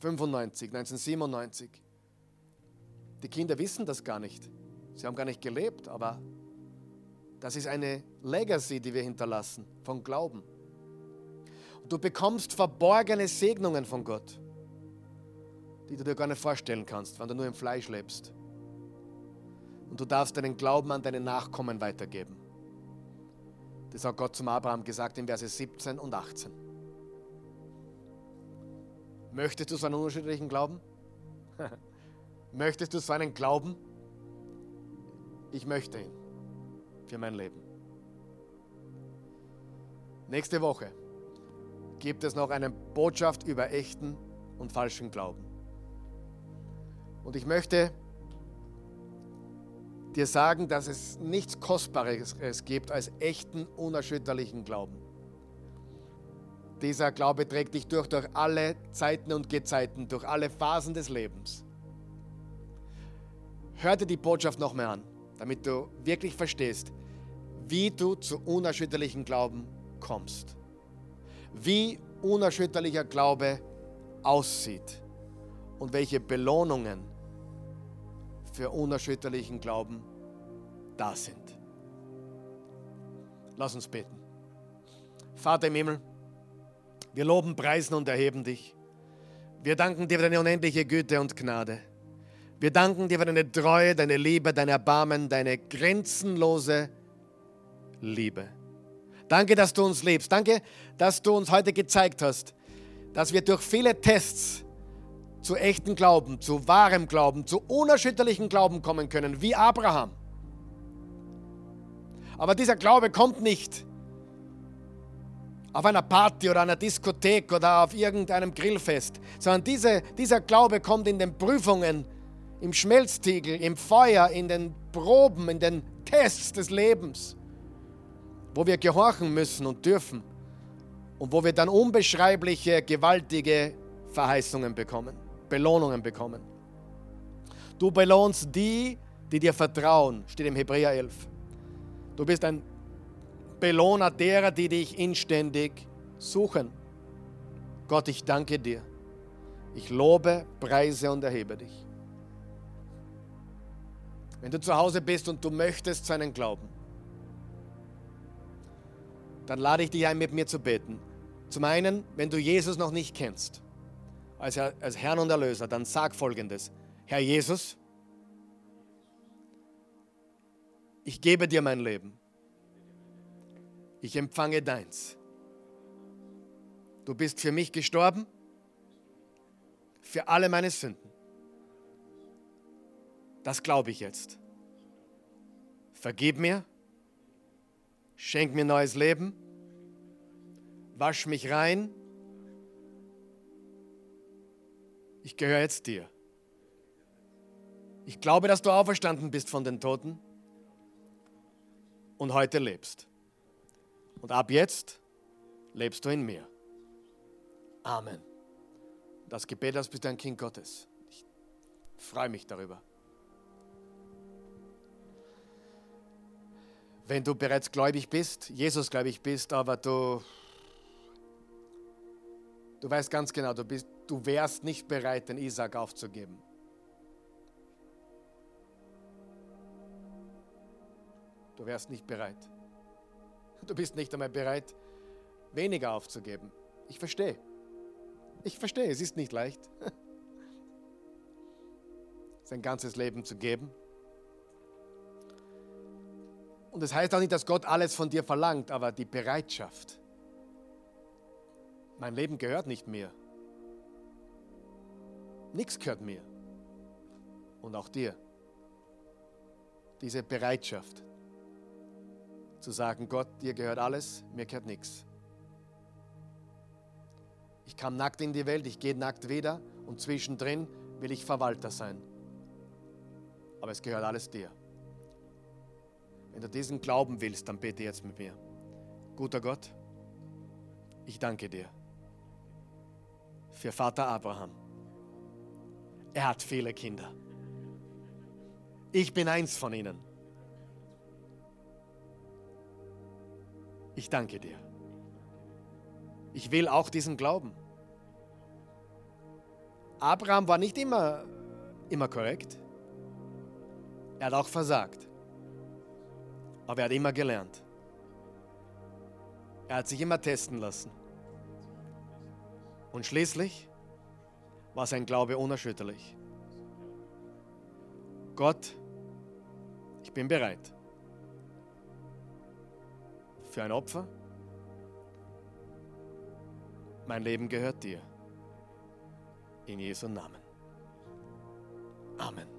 95, 1997. Die Kinder wissen das gar nicht. Sie haben gar nicht gelebt, aber das ist eine Legacy, die wir hinterlassen von Glauben. Und du bekommst verborgene Segnungen von Gott, die du dir gar nicht vorstellen kannst, wenn du nur im Fleisch lebst. Und du darfst deinen Glauben an deine Nachkommen weitergeben. Das hat Gott zum Abraham gesagt in Verse 17 und 18. Möchtest du so einen unterschiedlichen Glauben? Möchtest du so einen Glauben? Ich möchte ihn für mein Leben. Nächste Woche gibt es noch eine Botschaft über echten und falschen Glauben. Und ich möchte dir sagen, dass es nichts Kostbares gibt als echten, unerschütterlichen Glauben. dieser Glaube trägt dich durch, durch alle Zeiten und Gezeiten, durch alle Phasen des Lebens. Hör dir die Botschaft noch mehr an, damit du wirklich verstehst, wie du zu unerschütterlichen Glauben kommst. Wie unerschütterlicher Glaube aussieht und welche Belohnungen für unerschütterlichen Glauben da sind. Lass uns beten. Vater im Himmel, wir loben, preisen und erheben dich. Wir danken dir für deine unendliche Güte und Gnade. Wir danken dir für deine Treue, deine Liebe, dein Erbarmen, deine grenzenlose Liebe. Danke, dass du uns liebst. Danke, dass du uns heute gezeigt hast, dass wir durch viele Tests zu echten Glauben, zu wahrem Glauben, zu unerschütterlichen Glauben kommen können, wie Abraham. Aber dieser Glaube kommt nicht auf einer Party oder einer Diskothek oder auf irgendeinem Grillfest, sondern diese, dieser Glaube kommt in den Prüfungen, im Schmelztiegel, im Feuer, in den Proben, in den Tests des Lebens, wo wir gehorchen müssen und dürfen und wo wir dann unbeschreibliche, gewaltige Verheißungen bekommen, Belohnungen bekommen. Du belohnst die, die dir vertrauen, steht im Hebräer 11. Du bist ein Belohner derer, die dich inständig suchen. Gott, ich danke dir. Ich lobe, preise und erhebe dich. Wenn du zu Hause bist und du möchtest seinen Glauben, dann lade ich dich ein, mit mir zu beten. Zum einen, wenn du Jesus noch nicht kennst, als, als Herrn und Erlöser, dann sag folgendes. Herr Jesus, ich gebe dir mein Leben. Ich empfange deins. Du bist für mich gestorben, für alle meine Sünden. Das glaube ich jetzt. Vergib mir, schenk mir neues Leben, wasch mich rein. Ich gehöre jetzt dir. Ich glaube, dass du auferstanden bist von den Toten und heute lebst. Und ab jetzt lebst du in mir. Amen. Das Gebet, das bist du ein Kind Gottes. Ich freue mich darüber. Wenn du bereits gläubig bist, Jesus gläubig bist, aber du, du weißt ganz genau, du, bist, du wärst nicht bereit, den Isaac aufzugeben. Du wärst nicht bereit. Du bist nicht einmal bereit, weniger aufzugeben. Ich verstehe. Ich verstehe, es ist nicht leicht, sein ganzes Leben zu geben. Und das heißt auch nicht, dass Gott alles von dir verlangt, aber die Bereitschaft. Mein Leben gehört nicht mir. Nichts gehört mir. Und auch dir. Diese Bereitschaft zu sagen, Gott, dir gehört alles, mir gehört nichts. Ich kam nackt in die Welt, ich gehe nackt wieder und zwischendrin will ich Verwalter sein. Aber es gehört alles dir. Wenn du diesen Glauben willst, dann bete jetzt mit mir. Guter Gott, ich danke dir für Vater Abraham. Er hat viele Kinder. Ich bin eins von ihnen. Ich danke dir. Ich will auch diesen Glauben. Abraham war nicht immer, immer korrekt. Er hat auch versagt. Aber er hat immer gelernt. Er hat sich immer testen lassen. Und schließlich war sein Glaube unerschütterlich. Gott, ich bin bereit für ein Opfer. Mein Leben gehört dir. In Jesu Namen. Amen.